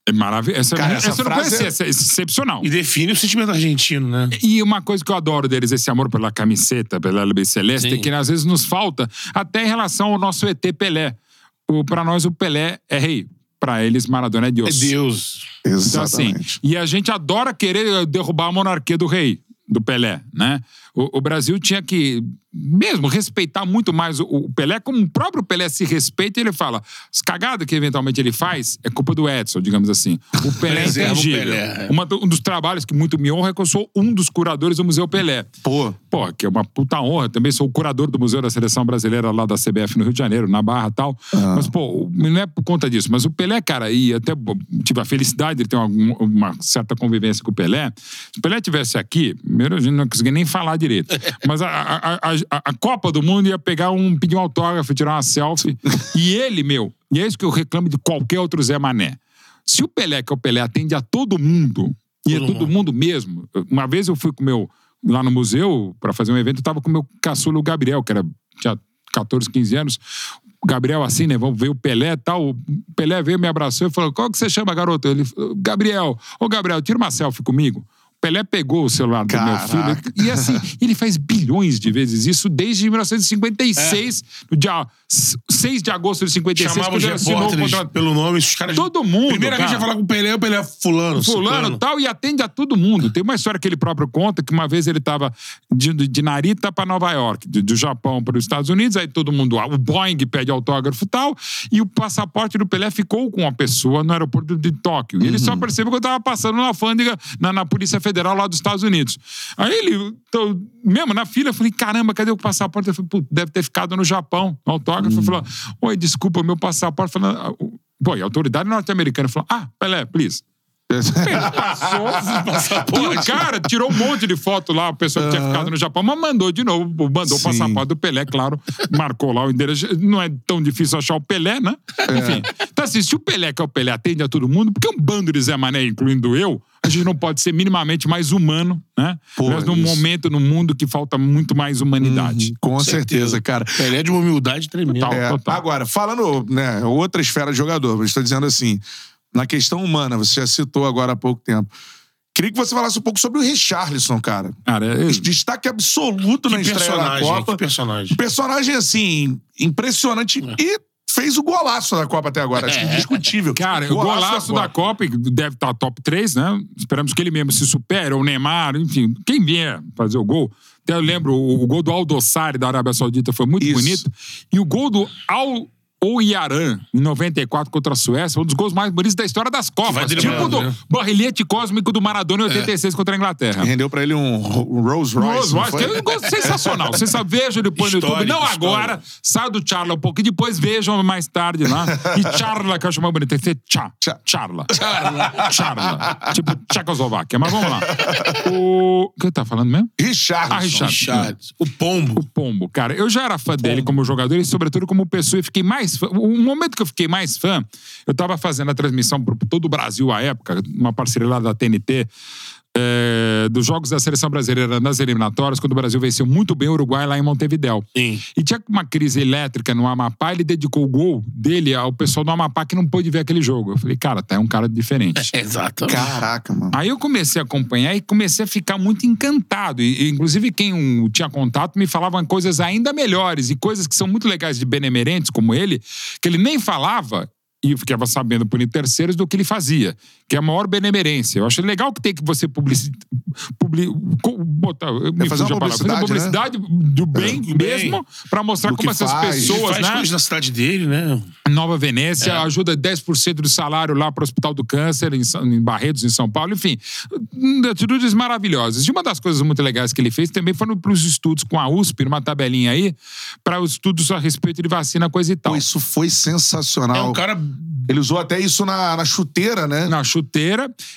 É maravilhoso. Essa, Cara, essa, essa eu não frase conhecia, é- essa é excepcional. E define o sentimento argentino, né? E uma coisa que eu adoro deles, esse amor pela camiseta, pela LB Celeste, Sim. é que às vezes nos falta, até em relação ao nosso ET Pelé. O, pra nós, o Pelé é rei. Pra eles, Maradona é É Deus. Deus. Então, assim, Exatamente. e a gente adora querer derrubar a monarquia do rei, do Pelé, né? O, o Brasil tinha que, mesmo, respeitar muito mais o, o Pelé, como o próprio Pelé se respeita, ele fala, as cagadas que eventualmente ele faz é culpa do Edson, digamos assim. O Pelé é intangível. Do- um dos trabalhos que muito me honra é que eu sou um dos curadores do Museu Pelé. Pô. Pô, que é uma puta honra. Também sou o curador do Museu da Seleção Brasileira lá da CBF no Rio de Janeiro, na Barra e tal. Mas, pô, não é por conta disso. Mas o Pelé, cara, e até tive a felicidade de ter uma, uma certa convivência com o Pelé. Se o Pelé tivesse aqui, primeiro a gente não conseguia nem falar direito. Mas a, a, a, a- Copa do Mundo ia pegar um, pedir um autógrafo, tirar uma selfie. e ele, meu, e é isso que eu reclamo de qualquer outro Zé Mané. Se o Pelé, que é o Pelé, atende a todo mundo, e é Todo todo mundo mesmo. Uma vez eu fui com meu lá no museu para fazer um evento, eu tava com o meu caçula, o Gabriel, que era, tinha 14, 15 anos. O Gabriel, assim, né? Vamos ver o Pelé e tal. O Pelé veio, me abraçou e falou: Qual que você chama, garoto? Ele falou: Gabriel. Ô, Gabriel, tira uma selfie comigo. Pelé pegou o celular do meu Caraca. filho. E assim, ele faz bilhões de vezes isso desde 1956, no dia 6 de agosto de 56, Chamava os repórteres pelo nome, os caras. Todo mundo, Primeira vez cara. que ia falar com o Pelé, o Pelé é fulano. fulano tal, e atende a todo mundo. Tem uma história que ele próprio conta, que uma vez ele estava de, de Narita para Nova York, de- do Japão para os Estados Unidos, aí todo mundo, o Boeing pede autógrafo e tal, e o passaporte do Pelé ficou com a pessoa no aeroporto de Tóquio. E ele só percebeu que eu estava passando na alfândega, na, na Polícia Federal lá dos Estados Unidos. Aí ele, tô- mesmo na fila, eu falei, caramba, cadê o passaporte? Eu falei, Pô, deve ter ficado no Japão, no autógrafo. Ele falou, oi, desculpa, meu passaporte. Falando, ah, o- Pô, e a autoridade norte-americana falou, ah, Pelé, please. Passou. E o cara tirou um monte de foto lá, a pessoa que tinha ficado no Japão, mas mandou de novo, mandou o Sim. passaporte do Pelé, claro, marcou lá o endereço. Não é tão difícil achar o Pelé, né? É. Enfim. Então, assim, se o Pelé, que é o Pelé, atende a todo mundo, porque um bando de Zé Mané, incluindo eu, a gente não pode ser minimamente mais humano, né? Pô, Nós num isso. momento no mundo que falta muito mais humanidade. Com certeza, cara. Pelé é de uma humildade tremenda. Total. É, total. agora, falando, né, outra esfera de jogador, mas estou dizendo assim, na questão humana, você já citou agora há pouco tempo. Queria que você falasse um pouco sobre o Richarlison, cara. Cara, eu- Destaque absoluto na Que estreia da personagem, Copa. que personagem. Um personagem, assim, impressionante. E fez o golaço da Copa até agora. Acho que indiscutível. Cara, o golaço da Copa, que deve estar top 3, né? Esperamos que ele mesmo se supere, ou o Neymar, enfim, quem vier fazer o gol. Até eu lembro, o, o gol do Aldossari da Arábia Saudita foi muito Isso. bonito. E o gol do Al Oyaran, em 94 contra a Suécia, um dos gols mais bonitos da história das Copas. Tipo do né? barrilhete cósmico do Maradona em 86 contra a Inglaterra. Rendeu pra ele um Ro- Rolls Royce. Rolls Royce, que é um negócio sensacional. Você só veja depois no YouTube. Não histórico. agora, sai do Charla um pouquinho, depois vejam mais tarde lá. E Charla, que eu acho mais bonito, tem que ser Cha. Cha. Charla. Charla. Tipo Tchecoslováquia. Mas vamos lá. O. O que tava falando mesmo? Richarlison. Ah. Charles. O pombo. O Pombo, cara, eu já era fã dele como jogador e, sobretudo, como pessoa. E fiquei mais fã. O momento que eu fiquei mais fã, eu tava fazendo a transmissão para todo o Brasil à época, uma parceria lá da TNT, é, dos jogos da seleção brasileira nas eliminatórias, quando o Brasil venceu muito bem o Uruguai lá em Montevidéu. Sim. E tinha uma crise elétrica no Amapá, ele dedicou o gol dele ao pessoal do Amapá que não pôde ver aquele jogo. Eu falei, cara, tá é um cara diferente. Exato. Caraca, mano. Aí eu comecei a acompanhar e comecei a ficar muito encantado. E, inclusive, quem tinha contato me falavam coisas ainda melhores e coisas que são muito legais de benemerentes como ele, que ele nem falava e ficava sabendo por terceiros do que ele fazia, que é a maior benemerência. Eu acho legal que tem que você publici, publi, co- botar, É fazer uma palavra, fazer uma publicidade, publicidade do bem bem. mesmo, para mostrar Do como essas faz. Ele pessoas, faz né? coisa na cidade dele, né? Nova Venécia, É. ajuda 10% do salário lá para o Hospital do Câncer, em, em Barretos, em São Paulo. Enfim, atitudes maravilhosas. E uma das coisas muito legais que ele fez também foram para os estudos com a USP, numa tabelinha aí, para os estudos a respeito de vacina, coisa e tal. Pô, isso foi É sensacional. um cara Ele usou até isso na, na chuteira, né? Na chuteira.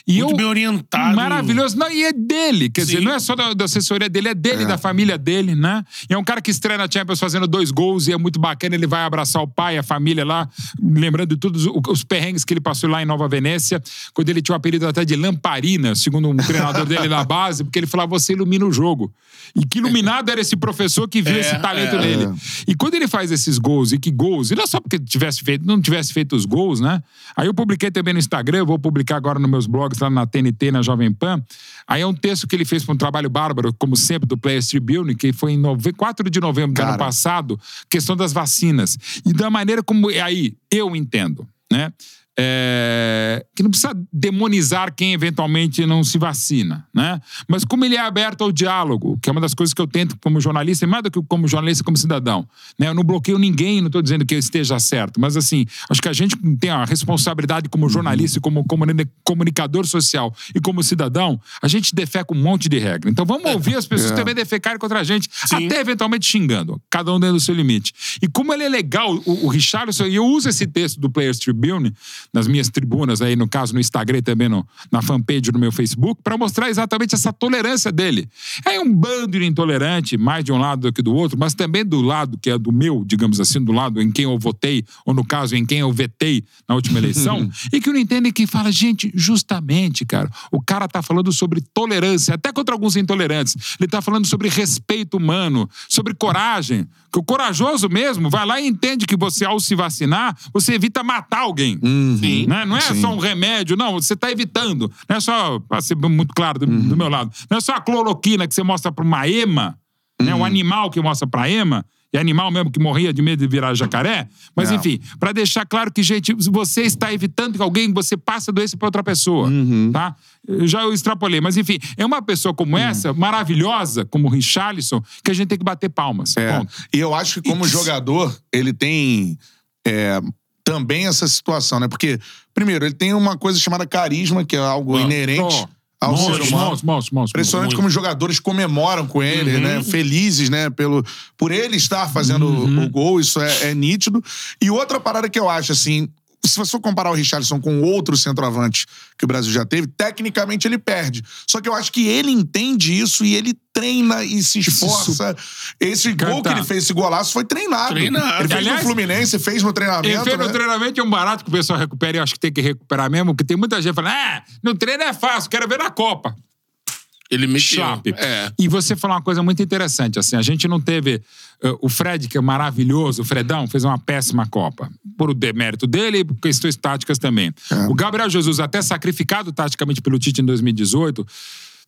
E muito eu, bem orientado. Maravilhoso. Não, e é dele. Quer dizer, Sim. não é só da, da assessoria dele, é dele, da família dele, né? E é um cara que estreia na Champions fazendo dois gols e é muito bacana. Ele vai abraçar o pai, a família lá, lembrando de todos os, perrengues que ele passou lá em Nova Venécia, quando ele tinha o apelido até de Lamparina, segundo um treinador dele na base, porque ele falava: você ilumina o jogo. E que iluminado era esse professor que viu É, esse talento é. nele. E quando ele faz esses gols, e que gols, e não é só porque tivesse feito, não tivesse feito os gols, né? Aí eu publiquei também no Instagram, eu vou publicar agora nos meus blogs lá na TNT, na Jovem Pan. Aí é um texto que ele fez para um trabalho bárbaro, como sempre, do Players Tribune, que foi em nove- 4 de novembro do ano Cara. passado, questão das vacinas. E da maneira como. Aí, eu entendo, né? É, que não precisa demonizar quem eventualmente não se vacina, né? Mas como ele é aberto ao diálogo, que é uma das coisas que eu tento como jornalista, e mais do que como jornalista, como cidadão, né? Eu não bloqueio ninguém, não estou dizendo que eu esteja certo, mas assim, acho que a gente tem a responsabilidade como jornalista, e como comuni- comunicador social e como cidadão, a gente defeca um monte de regra. Então vamos ouvir as pessoas É. também defecarem contra a gente, Sim. até eventualmente xingando, cada um dentro do seu limite. E como ele é legal, o, o e eu uso esse texto do Players Tribune nas minhas tribunas, aí no caso no Instagram e também no, na fanpage no meu Facebook, para mostrar exatamente essa tolerância dele. É um bando de intolerante, mais de um lado do que do outro, mas também do lado que é do meu, digamos assim, do lado em quem eu votei, ou no caso em quem eu vetei na última eleição, e que não entende que fala, gente, justamente, cara, o cara tá falando sobre tolerância, até contra alguns intolerantes. Ele tá falando sobre respeito humano, sobre coragem. Que o corajoso mesmo vai lá e entende que você, ao se vacinar, você evita matar alguém. Sim. Né? Não é Sim. só um remédio, não, você está evitando. Não é só, para ser muito claro do, do meu lado, não é só a cloroquina que você mostra para uma ema, né? o animal que mostra para ema, e animal mesmo que morria de medo de virar jacaré. Mas, Não. enfim, para deixar claro que, gente, você está evitando que alguém, você passe a doença para outra pessoa. Tá? Eu já eu extrapolei, mas enfim, é uma pessoa como essa, maravilhosa, como o Richarlison, que a gente tem que bater palmas. É. E eu acho que como Isso. jogador, ele tem é, também essa situação, né? Porque, primeiro, ele tem uma coisa chamada carisma, que é algo Ah, inerente ao ser Monstro, humano. monstro, monstro, monstro. Impressionante como os jogadores comemoram com ele, Uhum. né? Felizes, né? Pelo, por ele estar fazendo Uhum. o, o gol, isso é, é nítido. E outra parada que eu acho, assim, se você comparar o Richardson com outros centroavantes que o Brasil já teve, tecnicamente ele perde. Só que eu acho que ele entende isso e ele treina e se esforça. Esse gol que ele fez, esse golaço, foi treinado. Treinado. Ele fez Aliás, no Fluminense, fez no treinamento. Ele fez né? no treinamento é um barato que o pessoal recupera e eu acho que tem que recuperar mesmo, porque tem muita gente falando, ah, no treino é fácil, quero ver na Copa. Ele mexeu. Chape. É. E você falou uma coisa muito interessante, assim, a gente não teve eh, o Fred, que é maravilhoso, o Fredão, fez uma péssima Copa. Por o demérito dele e por questões táticas também. O Gabriel Jesus, até sacrificado taticamente pelo Tite em 2018,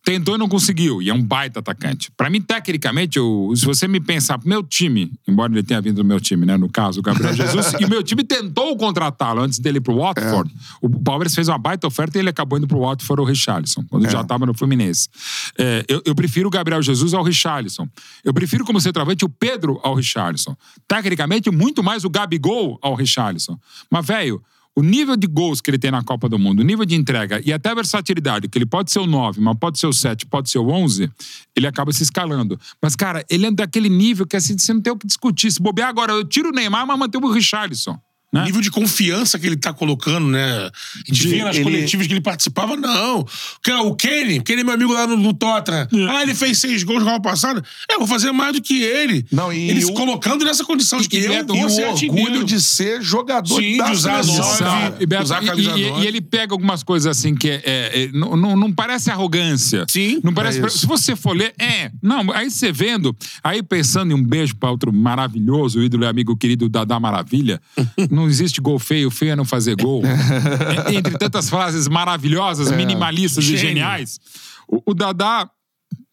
tentou e não conseguiu. E é um baita atacante. Pra mim, tecnicamente, eu- se você me pensar, meu time, embora ele tenha vindo do meu time, né? No caso, o Gabriel Jesus, e meu time tentou contratá-lo antes dele ir pro Watford. O Palmeiras fez uma baita oferta e ele acabou indo pro Watford ou o Richarlison, quando já estava no Fluminense. É, eu, eu prefiro o Gabriel Jesus ao Richarlison. Eu prefiro como centroavante o Pedro ao Richarlison. Tecnicamente, muito mais o Gabigol ao Richarlison. Mas, velho, o nível de gols que ele tem na Copa do Mundo, o nível de entrega e até a versatilidade, que ele pode ser o 9, mas pode ser o 7, pode ser o 11, ele acaba se escalando. Mas, cara, ele é daquele nível que assim, você não tem o que discutir. Se bobear agora, eu tiro o Neymar, mas manter o Richarlison. Né? nível de confiança que ele tá colocando, né? A gente De- via nas ele- coletivas que ele participava, não. Que é O Kenny, Kenny é meu amigo lá no, no Tottenham. Ah, ele fez seis gols no Copa passada. É, eu vou fazer mais do que ele. Não, e ele se o- colocando nessa condição de que E- e eu E o orgulho de ser jogador Sim, da de usar nove. E, Beto, usar a e- e- e ele pega algumas coisas assim que é, é- é- não, não, não parece arrogância. Sim, Não parece. é se você for ler, é. Não, aí você vendo, aí pensando em um beijo para outro maravilhoso, ídolo e amigo querido Dadá Maravilha, não existe gol feio, feio é não fazer gol. Entre tantas frases maravilhosas, minimalistas e geniais, o, o Dadá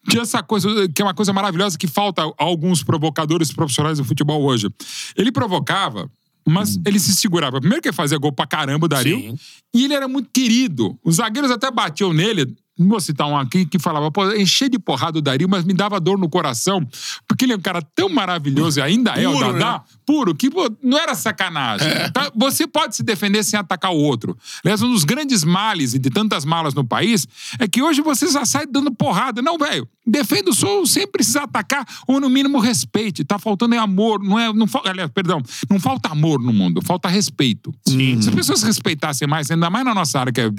tinha essa coisa, que é uma coisa maravilhosa que falta a alguns provocadores profissionais do futebol hoje. Ele provocava, mas ele se segurava. Primeiro que ele fazia gol pra caramba, o Dario. Sim. E ele era muito querido. Os zagueiros até batiam nele. Não vou citar um aqui que falava, pô, encher de porrada o Dario, mas me dava dor no coração. Porque ele é um cara tão maravilhoso, e ainda é o Dadá, né? puro, que pô, não era sacanagem. Tá? Você pode se defender sem atacar o outro. Aliás, um dos grandes males e de tantas malas no país é que hoje você já sai dando porrada. Não, velho. Defenda o seu sem precisar atacar, ou no mínimo respeite. Tá faltando é amor. Não é, não, aliás, perdão, não falta amor no mundo, falta respeito. Se as pessoas respeitassem mais, ainda mais na nossa área que é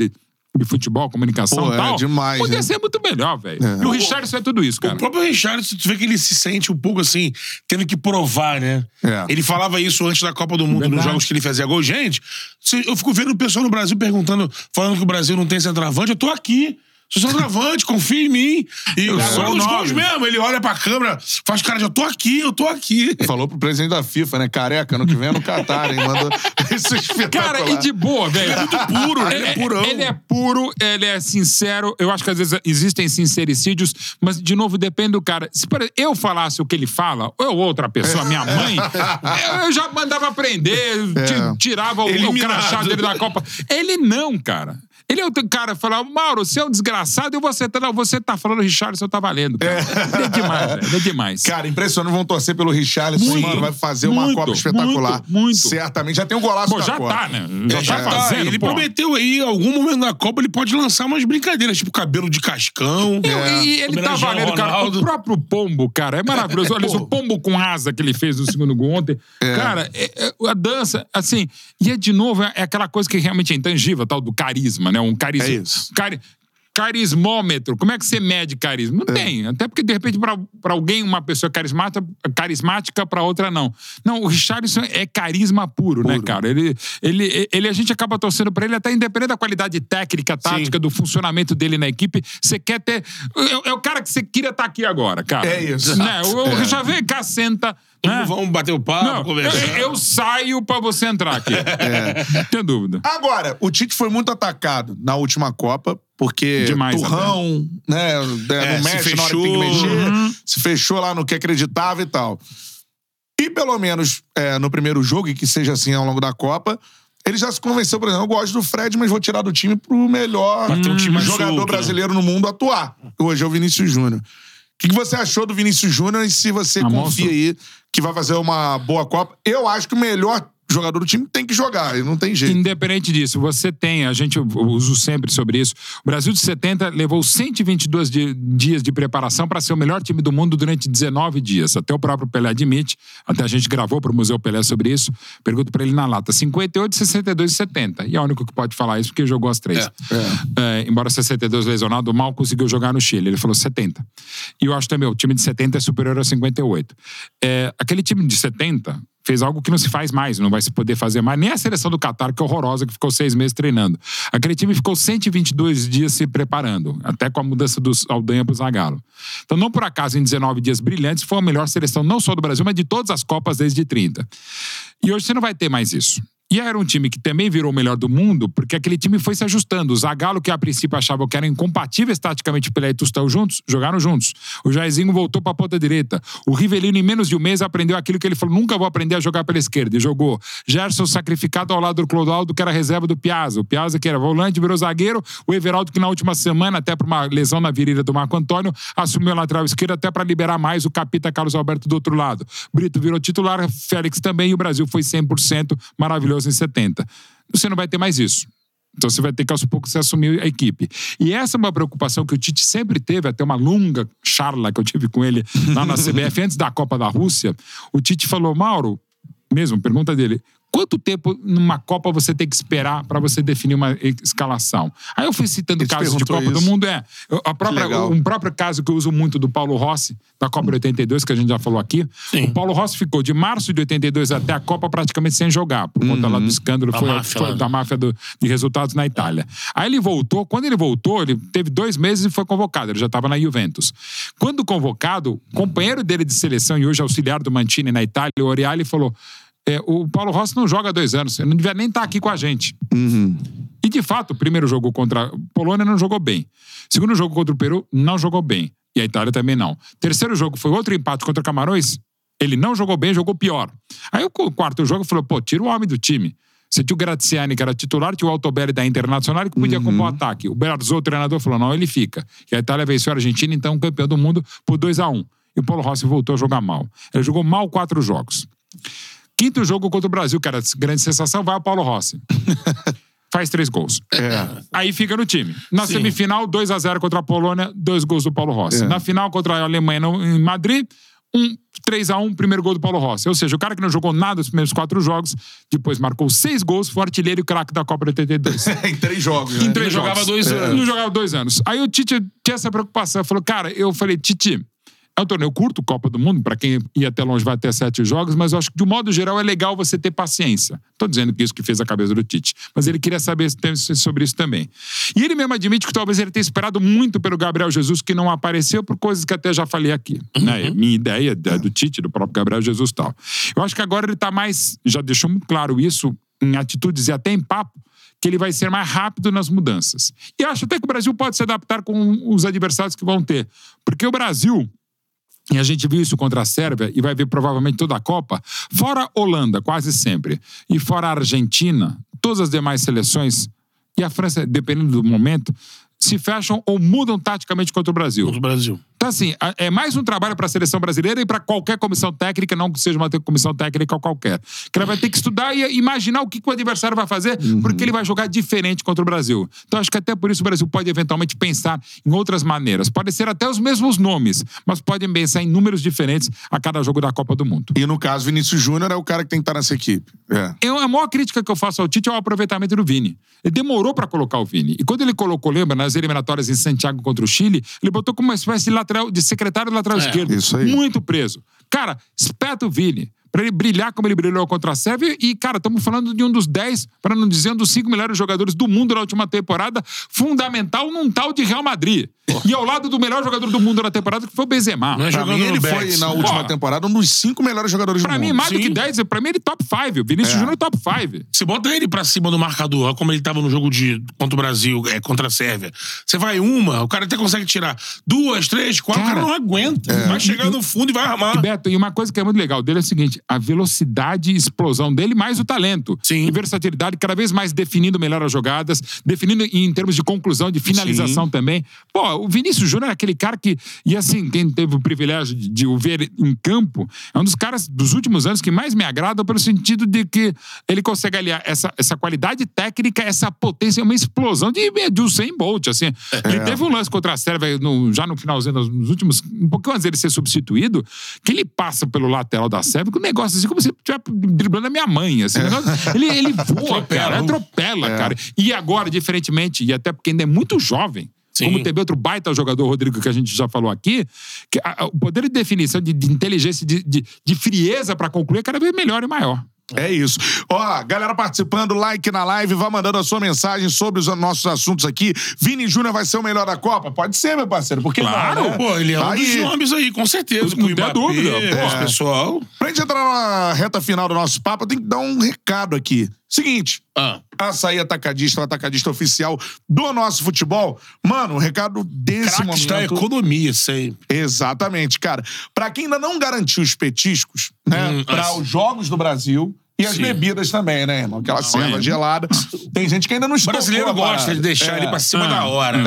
de, futebol, comunicação Pô, e é tal, demais, podia né? ser muito melhor, velho. E o Richardson é tudo isso, cara. O próprio Richardson, tu vê que ele se sente um pouco assim, tendo que provar, né? É. Ele falava isso antes da Copa do Mundo, nos Verdade. jogos que ele fazia gol. Gente, se- eu fico vendo o pessoal no Brasil perguntando, falando que o Brasil não tem centroavante. Eu tô aqui. Sou centroavante, confia em mim. E Eu sou agora o nos nove. gols mesmo, ele olha pra câmera, faz cara de eu tô aqui, eu tô aqui. Falou pro presidente da FIFA, né? Careca, ano que vem é no Catar, hein? Mandou isso é espetacular. Cara, e de boa, velho. Ele é muito puro, né? Ele é purão. Ele é puro, ele é sincero. Eu acho que às vezes existem sincericídios, mas, de novo, depende do cara. Se eu falasse o que ele fala, ou outra pessoa, minha mãe, eu- já mandava prender, ti- tirava o, o crachá dele da Copa. Ele não, cara. Ele é o cara que falava, Mauro, você é um desgraçado e você tá, não, você tá falando Richardson tá valendo, cara. Ele é demais, velho. É demais. Cara, impressionante. Vão torcer pelo Richarlison, Muito, mano. Vai fazer uma muito, Copa espetacular. muito, muito. Certamente. Já tem um golaço Pô, da já Copa. tá, né? Já É, tá já Tá, fazendo, ele pô. prometeu aí, em algum momento da Copa, ele pode lançar umas brincadeiras, tipo cabelo de cascão. Eu- E ele tá valendo, cara. Ronaldo. O próprio Pombo, cara, é maravilhoso. Olha, isso, o Pombo com asa que ele fez no segundo gol ontem. Cara, é- é- a dança, assim, e é de novo, é aquela coisa que realmente é intangível, tal do carisma, né? Um carisma. É isso. Cari carismômetro. Como é que você mede carisma? Não tem. Até porque, de repente, pra pra alguém, uma pessoa carismática, carismática para outra, não. Não, o Richardson é carisma puro, né, cara? Ele, ele, ele, a gente acaba torcendo pra ele, até independente da qualidade técnica, tática, do funcionamento dele na equipe. Você quer ter. É, é o cara que você queria estar aqui agora, cara. É isso. Né? O, o Richard vem cá, senta. Né? Vamos bater o papo, Não, conversar. eu, eu saio pra você entrar aqui. Não tem dúvida. Agora, o Tite foi muito atacado na última Copa, porque Demais, turrão, né? É, não se mexe na hora que tem que mexer, Uhum. se fechou lá no que acreditava e tal. E pelo menos é, no primeiro jogo, e que seja assim ao longo da Copa, ele já se convenceu, por exemplo, eu gosto do Fred, mas vou tirar do time pro melhor um time jogador solto, né? brasileiro no mundo atuar. Hoje é o Vinícius Júnior. O que, que você achou do Vinícius Júnior e se você Ah, confia aí que vai fazer uma boa Copa? Eu acho que o melhor jogador do time tem que jogar, e não tem jeito. Independente disso, você tem, a gente usa sempre sobre isso. O Brasil de 70 levou 122 di- dias de preparação para ser o melhor time do mundo durante 19 dias. Até o próprio Pelé admite, até a gente gravou para o Museu Pelé sobre isso. Pergunto para ele na lata: 58, 62 e 70. E é o único que pode falar isso porque jogou as três. É, embora 62 lesionado, mal conseguiu jogar no Chile. Ele falou 70. E eu acho também, o time de 70 é superior a 58. É, aquele time de 70 fez algo que não se faz mais, não vai se poder fazer mais. Nem a seleção do Catar, que é horrorosa, que ficou seis meses treinando. Aquele time ficou 122 dias se preparando, até com a mudança do Aldanha para o Zagallo. Então, não por acaso, em 19 dias brilhantes, foi a melhor seleção não só do Brasil, mas de todas as Copas desde 30. E hoje você não vai ter mais isso. E era um time que também virou o melhor do mundo, porque aquele time foi se ajustando. O Zagallo, que a princípio achava que eram incompatíveis taticamente Pelé e Tostão juntos, jogaram juntos. O Jairzinho voltou para a ponta direita. O Rivelino, em menos de um mês, aprendeu aquilo que ele falou: nunca vou aprender a jogar pela esquerda. E jogou. Gerson sacrificado ao lado do Clodoaldo, que era reserva do Piazza. O Piazza, que era volante, virou zagueiro. O Everaldo, que na última semana, até por uma lesão na virilha do Marco Antônio, assumiu a lateral esquerda até para liberar mais o capita Carlos Alberto do outro lado. Brito virou titular, Félix também, e o Brasil foi 100% maravilhoso em 70. Você não vai ter mais isso. Então você vai ter que aos poucos se assumir a equipe. E essa é uma preocupação que o Tite sempre teve, até uma longa charla que eu tive com ele lá na CBF antes da Copa da Rússia. O Tite falou: Mauro, mesmo, pergunta dele, Quanto tempo numa Copa você tem que esperar para você definir uma escalação? Aí eu fui citando casos de Copa do isso. Mundo. É, a própria, um próprio caso que eu uso muito do Paulo Rossi, da Copa de 82, que a gente já falou aqui. Sim. O Paulo Rossi ficou de março de 82 até a Copa praticamente sem jogar, por conta Uhum. lá do escândalo Da foi, máfia foi da máfia do- de resultados na Itália. Aí ele voltou, quando ele voltou, ele teve dois meses e foi convocado, ele já estava na Juventus. Quando convocado, o companheiro dele de seleção e hoje auxiliar do Mantini na Itália, o Oriali, falou: é, o Paulo Rossi não joga há dois anos, ele não devia nem estar aqui com a gente. E de fato, o primeiro jogo contra a Polônia não jogou bem. Segundo jogo contra o Peru, não jogou bem. E a Itália também não. Terceiro jogo foi outro empate contra Camarões. Ele não jogou bem, jogou pior. Aí o quarto jogo falou: pô, tira o homem do time. Você tinha o Graziani, que era titular, tinha o Altobelli da Internacional, que podia compor o ataque. O Berzot, o treinador, falou: não, ele fica. E a Itália venceu a Argentina, então campeão do mundo, por 2 a 1 E o Paulo Rossi voltou a jogar mal. Ele jogou mal quatro jogos. Quinto jogo contra o Brasil, que era grande sensação, vai o Paulo Rossi. Faz três gols. Aí fica no time. Na Sim. semifinal, 2 a 0 contra a Polônia, dois gols do Paulo Rossi. Na final contra a Alemanha em Madrid, um 3 a 1 primeiro gol do Paulo Rossi. Ou seja, o cara que não jogou nada nos primeiros quatro jogos, depois marcou seis gols, foi artilheiro e craque da Copa de 82. em três jogos, né? Em três Ele jogava jogos. dois É. anos. Ele jogava dois anos. Aí o Tite tinha essa preocupação. Falou, cara, eu falei, Tite, é um torneio curto, Copa do Mundo, pra quem ia até longe vai até sete jogos, mas eu acho que de um modo geral é legal você ter paciência. Tô dizendo que isso que fez a cabeça do Tite. Mas ele queria saber sobre isso também. E ele mesmo admite que talvez ele tenha esperado muito pelo Gabriel Jesus, que não apareceu por coisas que até já falei aqui. Né? Minha ideia é do Tite, do próprio Gabriel Jesus e tal. Eu acho que agora ele tá mais. Já deixou muito claro isso em atitudes e até em papo que ele vai ser mais rápido nas mudanças. E acho até que o Brasil pode se adaptar com os adversários que vão ter. Porque o Brasil, e a gente viu isso contra a Sérvia e vai ver provavelmente toda a Copa, fora Holanda, quase sempre, e fora a Argentina, todas as demais seleções, e a França, dependendo do momento, se fecham ou mudam taticamente contra o Brasil. Contra o Brasil. Então, assim, é mais um trabalho para a seleção brasileira e para qualquer comissão técnica, não que seja uma comissão técnica qualquer. Que ela vai ter que estudar e imaginar o que, que o adversário vai fazer, porque ele vai jogar diferente contra o Brasil. Então, acho que até por isso o Brasil pode eventualmente pensar em outras maneiras. Pode ser até os mesmos nomes, mas podem pensar em números diferentes a cada jogo da Copa do Mundo. E no caso, Vinícius Júnior é o cara que tem que estar nessa equipe. É. Eu, a maior crítica que eu faço ao Tite é o aproveitamento do Vini. Ele demorou para colocar o Vini. E quando ele colocou, lembra, nas eliminatórias em Santiago contra o Chile, ele botou como uma espécie de lateral, de secretário do lateral É, esquerdo. isso aí. Muito preso. Cara, espeta o Vini. Pra ele brilhar como ele brilhou contra a Sérvia. E, cara, estamos falando de um dos 10, para não dizer um dos cinco melhores jogadores do mundo na última temporada, fundamental num tal de Real Madrid. E ao lado do melhor jogador do mundo na temporada, que foi o Benzema. Não é Pra mim, ele foi, na última Ó. temporada, um dos cinco melhores jogadores Pra do mim, mundo. mais do que Sim. 10, pra mim ele top 5. Vinícius É. Júnior top 5. Você bota ele pra cima do marcador, olha como ele tava no jogo de contra o Brasil, é, contra a Sérvia. Você vai uma, o cara até consegue tirar duas, três, quatro, Cara, o cara não aguenta. É. Vai chegar no fundo e vai armar. E Beto, e uma coisa que é muito legal dele é o seguinte: a velocidade e explosão dele, mais o talento. Sim. E versatilidade, cada vez mais definindo melhor as jogadas, definindo em termos de conclusão, de finalização também. Pô, o Vinícius Júnior é aquele cara que, e assim, quem teve o privilégio de, de o ver em campo, é um dos caras dos últimos anos que mais me agrada pelo sentido de que ele consegue aliar essa, essa qualidade técnica, essa potência, uma explosão de, de Usain Bolt, assim. Ele teve um lance contra a Sérvia no- já no finalzinho, nos, últimos, um pouquinho antes dele ser substituído, que ele passa pelo lateral da Sérvia negócio assim, como se estivesse driblando a minha mãe, assim. negócio- ele, ele voa, cara, atropela, cara. E agora, diferentemente, e até porque ainda é muito jovem, Sim. como teve outro baita jogador, Rodrigo, que a gente já falou aqui, que a- a- o poder de definição, de, de inteligência, de, de, de frieza pra concluir é cada vez melhor e maior. É isso. Ó, galera participando, like na live, vá mandando a sua mensagem sobre os nossos assuntos aqui. Vini Júnior vai ser o melhor da Copa? Pode ser, meu parceiro. Porque Claro, não, né? Pô, ele é um Aí, dos nomes aí, com certeza. Não Com tem dúvida, pô. esse pessoal. Pra gente entrar na reta final do nosso papo, eu tenho que dar um recado aqui. Seguinte, Ah, Açaí Atacadista, o atacadista oficial do nosso futebol. Mano, o recado desse da momento... economia, sempre. Exatamente, cara. Pra quem ainda não garantiu os petiscos, né? Hum, pra assim. os jogos do Brasil e as Sim. bebidas também, né, irmão? Aquela serva é. gelada. Tem gente que ainda não O estocou brasileiro gosta de deixar É. ele pra cima Ah. da hora.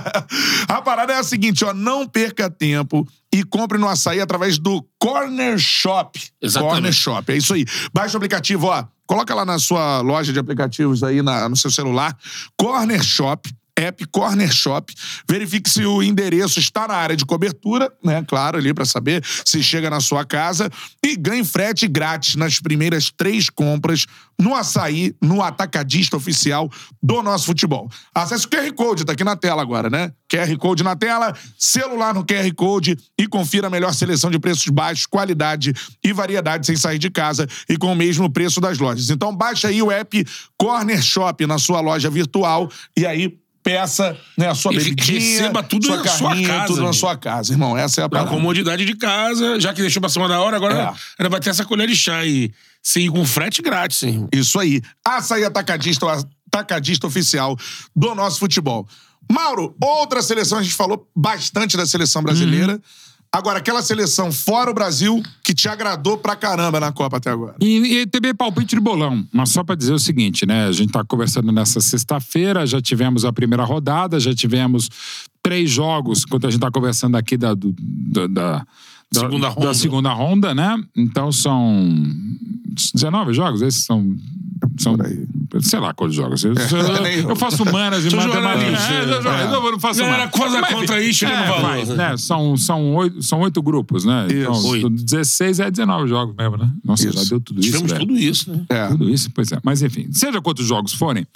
a parada é a seguinte, ó. Não perca tempo e compre no açaí através do Corner Shop. Exatamente. Corner Shop, é isso aí. Baixa o aplicativo, ó. Coloca lá na sua loja de aplicativos aí na- no seu celular. Corner Shop. App Corner Shop. Verifique se o endereço está na área de cobertura, né? Claro, ali para saber se chega na sua casa. E ganhe frete grátis nas primeiras três compras no açaí, no atacadista oficial do nosso futebol. Acesse o QR Code, tá aqui na tela agora, né? QR Code na tela, celular no QR Code e confira a melhor seleção de preços baixos, qualidade e variedade sem sair de casa e com o mesmo preço das lojas. Então baixa aí o app Corner Shop na sua loja virtual e aí peça né, a sua E bebidinha, receba tudo sua na sua carninha, casa, tudo na amigo. sua casa, irmão. Essa é a parada. comodidade de casa, já que deixou pra cima da hora, agora É. ainda vai ter essa colher de chá e sim, com frete grátis, hein? Isso aí. Açaí Atacadista, o atacadista oficial do nosso futebol. Mauro, outra seleção, a gente falou bastante da seleção brasileira. Agora, aquela seleção fora o Brasil que te agradou pra caramba na Copa até agora. E, e também palpite de bolão. Mas só para dizer o seguinte, né? A gente tá conversando nessa sexta-feira, já tivemos a primeira rodada, já tivemos três jogos, enquanto a gente tá conversando aqui da, do- da, da- da- Segunda ronda. da segunda ronda, né? Então são 19 jogos, esses são. São, sei lá quantos jogos. Eu, eu. eu faço humanas e matemática. É, eu, É. eu não faço humanas. faz a Mas, chega no é, valor. faz, né? São, são, oito, são oito grupos, né? Então, Isso. Oito. 16 é 19 jogos mesmo, né? Nossa, Isso. já deu tudo isso. Tivemos velho. tudo isso, né? É. Tudo isso, pois é. Mas enfim, seja quantos jogos forem,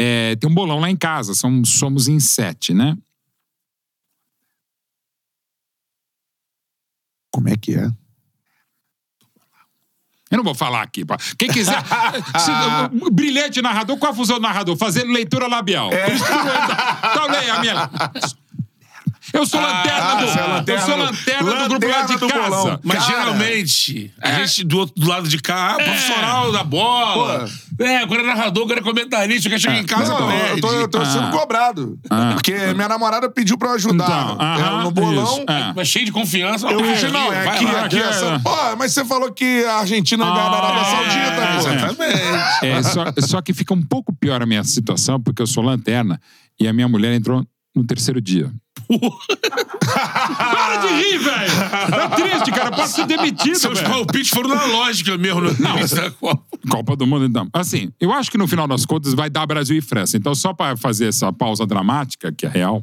é, tem um bolão lá em casa. São, somos em sete, né? Como é que é? Eu não vou falar aqui. pá. Quem quiser. se- brilhante narrador, qual a função do narrador? Fazer leitura labial. Entrar. Então leia minha. Eu sou lanterna do. você é lanterna eu sou do- lanterna do grupo lá de lanterna do casa. bolão. Mas Cara. geralmente, a gente do outro do lado de cá, ah, profissional da bola. É, agora é narrador, agora é comentarista, quer chegar em casa Não, eu tô, eu tô sendo Ah. cobrado. Ah. Porque minha namorada pediu pra eu ajudar Então, no bolão. é. Mas cheio de confiança. Eu disse, não, é aqui, lá. aqui, é. essa. Pô, mas você falou que a Argentina ganha da Arábia Ah, Saudita, é, pô. Exatamente. É, só que fica um pouco pior a minha situação, porque eu sou lanterna e a minha mulher entrou no terceiro dia. Para de rir, velho! É triste, cara. Pode ser demitido, Seus velho. palpites foram na lógica mesmo no início da Copa. Copa do Mundo, então. Assim, eu acho que no final das contas vai dar Brasil e França. Então, só pra fazer essa pausa dramática, que é real,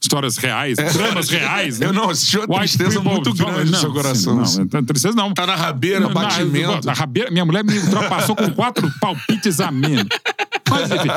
histórias reais, dramas reais. né? Eu não assisti uma White tristeza people- muito grande no seu coração. Não, não, tristeza não. Tá na rabeira, batimento. Na, rabeira, minha mulher me ultrapassou com quatro palpites a menos. Mas, enfim.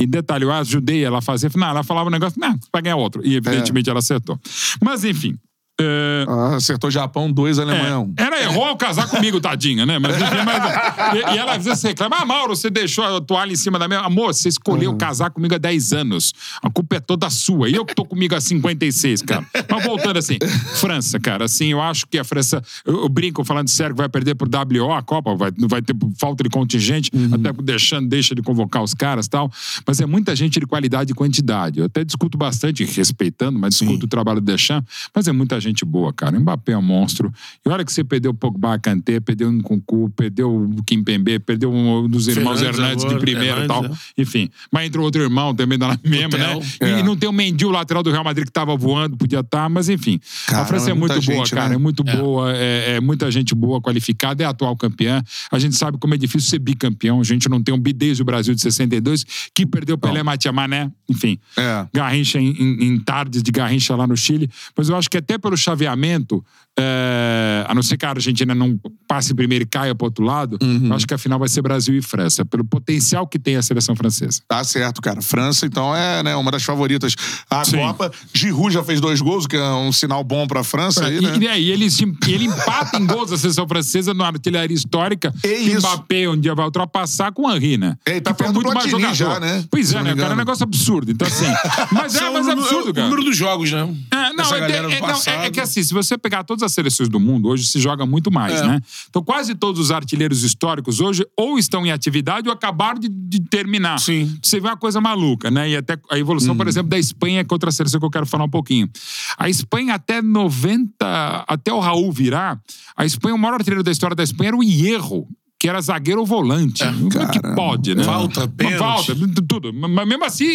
E detalhe, eu ajudei ela a fazer. Não, ela falava um negócio, não, vai ganhar outro. E evidentemente ela acertou. Mas, enfim. É, Ah, acertou Japão 2, Alemanha 1. Um. ela errou ao casar comigo, tadinha, né? Mas, enfim, mas- e, e ela às vezes reclama: Ah, Mauro, você deixou a toalha em cima da minha. Amor, você escolheu casar comigo há 10 anos. A culpa é toda sua. E eu que tô comigo há 56, cara. Mas voltando assim, França, cara, assim, eu acho que a França. Eu, eu brinco falando sério que vai perder pro WO a Copa, vai, vai ter falta de contingente, até deixando, deixa de convocar os caras e tal. Mas é muita gente de qualidade e quantidade. Eu até discuto bastante, respeitando, mas discuto o trabalho do Deschamps, mas é muita gente boa, cara. O Mbappé é um monstro. E olha que você perdeu o Pogba, Kanté, perdeu o Nkunku, perdeu o Kimpembe, perdeu um dos irmãos Fernandes Hernandes de agora, primeira e tal. Hernandes, Enfim. Mas entrou outro irmão também da mesma, né? Tel. E não tem o Mendy, o lateral do Real Madrid, que tava voando, podia estar, mas enfim. a Caramba, França é muito muita boa, gente, cara. né? É muito boa, é, é muita gente boa, qualificada, é a atual campeã. A gente sabe como é difícil ser bicampeão. A gente não tem um bi desde o Brasil de 62, que perdeu Pelé Matia Mané, enfim. É. Garrincha em, em- em tardes de Garrincha lá no Chile. Mas eu acho que até pelo chaveamento, é, a não ser que a Argentina não passe primeiro e caia pro outro lado, Uhum. eu acho que a final vai ser Brasil e França, pelo potencial que tem a seleção francesa. Tá certo, cara. França, então, é né, uma das favoritas à Sim. Copa. Giroud já fez dois gols, que é um sinal bom pra França aí, E, né? e, aí, ele, ele empata em gols da seleção francesa numa artilharia histórica. É que isso. Mbappé um dia vai ultrapassar com o Henry, né? É, ele tá Que foi perto do Platini já, né? Pois é, né? Cara, é um negócio absurdo. Então, assim. Mas é, mas o é número- absurdo, o cara. número dos jogos, né? É, não, é, é- é- não, é- é que assim, se você pegar todas as seleções do mundo, hoje se joga muito mais, É. né? Então quase todos os artilheiros históricos hoje ou estão em atividade ou acabaram de, de terminar. Sim. Você vê uma coisa maluca, né? E até a evolução, Uhum. por exemplo, da Espanha, que é outra seleção que eu quero falar um pouquinho. A Espanha até 90, até o Raul virar, a Espanha, o maior artilheiro da história da Espanha era o Hierro, que era zagueiro ou volante. Como é que pode, né? Falta, pênalti. Falta, tudo. Mas mesmo assim,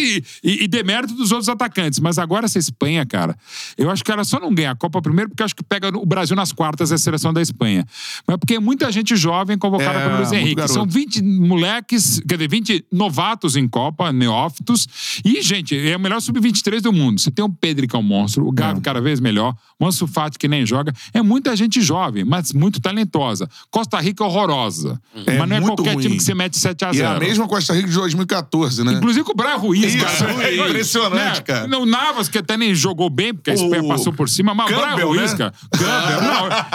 e, e demérito dos outros atacantes. Mas agora essa Espanha, cara, eu acho que ela só não ganha a Copa primeiro porque acho que pega o Brasil nas quartas é a seleção da Espanha. Mas porque é muita gente jovem convocada É, pelo Luiz Henrique. São 20 moleques, quer dizer, 20 novatos em Copa, neófitos. E, gente, é o melhor sub-23 do mundo. Você tem o Pedro, que é um monstro, o Gavi cada vez melhor, o Ansu Fati, que nem joga. É muita gente jovem, mas muito talentosa. Costa Rica é horrorosa. É mas não é muito qualquer ruim. time que você mete 7 a E 0 é a mesma Costa Rica de 2014, né? Inclusive com o Brian Ruiz, Isso, cara. é impressionante, cara. Não, o Navas, que até nem jogou bem, porque a Espanha O passou por cima, mas o Brian Campbell, Ruiz, né? cara. Campbell,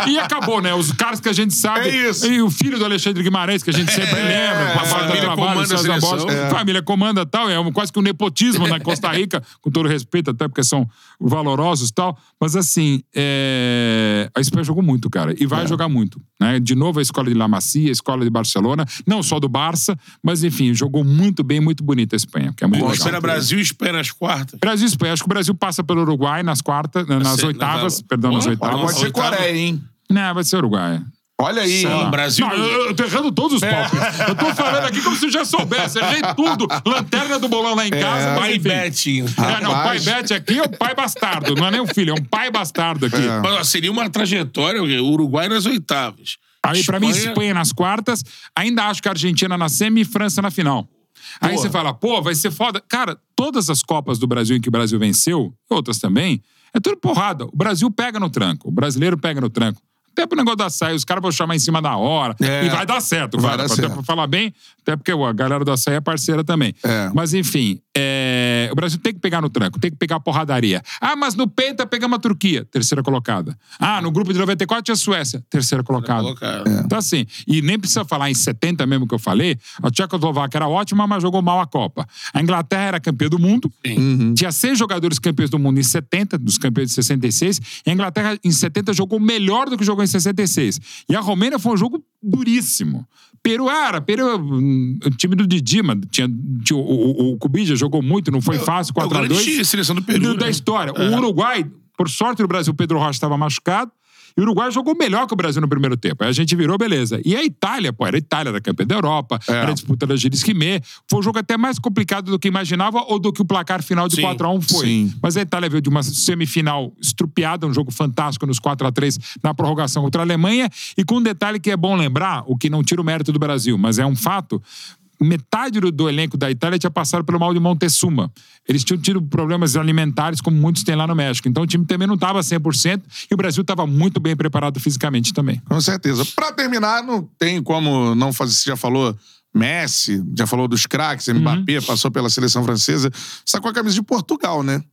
não. E acabou, né? Os caras que a gente sabe. É isso. E o filho do Alexandre Guimarães, que a gente sempre lembra. a papai do família trabalho, comanda a César seleção. Borges. É. Família comanda tal. É um- quase que um nepotismo na Costa Rica, com todo respeito, até porque são valorosos e tal. Mas assim, é, a Espanha jogou muito, cara. E É. vai jogar muito. Né? De novo, a escola de La Masia, a escola de Barcelona. Não só do Barça, mas enfim, jogou muito bem, muito bonita a Espanha. Que é muito Bom, legal. Brasil e Espanha nas quartas. Brasil e Espanha. Acho que o Brasil passa pelo Uruguai nas quartas, nas oitavas. na- Perdão, nas Olha, oitavas. Pode ser Oitavo. Coreia, hein? Não, vai ser Uruguai. Olha aí. Hein? Brasil. Não, eu, eu tô errando todos os palpites. Eu tô falando aqui como se eu já soubesse. Errei tudo. Lanterna do bolão lá em casa. mas Pai enfim. Betinho. É, não, o pai. Bet aqui é o pai bastardo. Não é nem o filho, é um pai bastardo aqui. É. Mas, ó, seria uma trajetória, o Uruguai nas oitavas. Aí, pra mim, Espanha nas quartas. Ainda acho que a Argentina na semi e França na final. Aí Pô. você fala, pô, vai ser foda. Cara, todas as Copas do Brasil em que o Brasil venceu, e outras também, é tudo porrada. O Brasil pega no tranco, o brasileiro pega no tranco. Até pro negócio da saia, os caras vão chamar em cima da hora. É. E vai dar certo, Vai cara. dar Até certo. pra falar bem, até porque a galera do açaí é parceira também. É. Mas enfim, é, o Brasil tem que pegar no tranco, tem que pegar a porradaria. Ah, mas no Penta pegamos a Turquia, terceira colocada. Ah, no grupo de 94 tinha a Suécia, terceira colocada. colocada. É. Então, assim, e nem precisa falar em 70 mesmo que eu falei, a Tchecoslováquia era ótima, mas jogou mal a Copa. A Inglaterra era campeã do mundo, Uhum. tinha seis jogadores campeões do mundo em 70, dos campeões de 66, e a Inglaterra em 70 jogou melhor do que jogou em 66. E a Romênia foi um jogo duríssimo. Peru era, Peru, hum, o time do Didi, mano, tinha, tinha o, o, o Kubija jogou muito, não foi fácil, É o 4 a 2 grande seleção do Peru. do- né? da história. O Uruguai, por sorte do Brasil, o Pedro Rocha estava machucado. E o Uruguai jogou melhor que o Brasil no primeiro tempo. Aí a gente virou, beleza. E a Itália, pô, era a Itália, era campeã da Europa, É. era a disputa da Gilles Quimé. Foi um jogo até mais complicado do que imaginava ou do que o placar final de Sim, 4x1 foi. sim. Mas a Itália veio de uma semifinal estrupiada, um jogo fantástico nos 4x3 na prorrogação contra a Alemanha. E com um detalhe que é bom lembrar, o que não tira o mérito do Brasil, mas é um fato. Metade do, do elenco da Itália tinha passado pelo mal de Montezuma. Eles tinham tido problemas alimentares, como muitos têm lá no México. Então o time também não estava 100% e o Brasil estava muito bem preparado fisicamente também. Com certeza. Pra terminar, não tem como não fazer. Você já falou Messi, já falou dos craques, Mbappé, passou pela seleção francesa. Sacou a camisa de Portugal, né?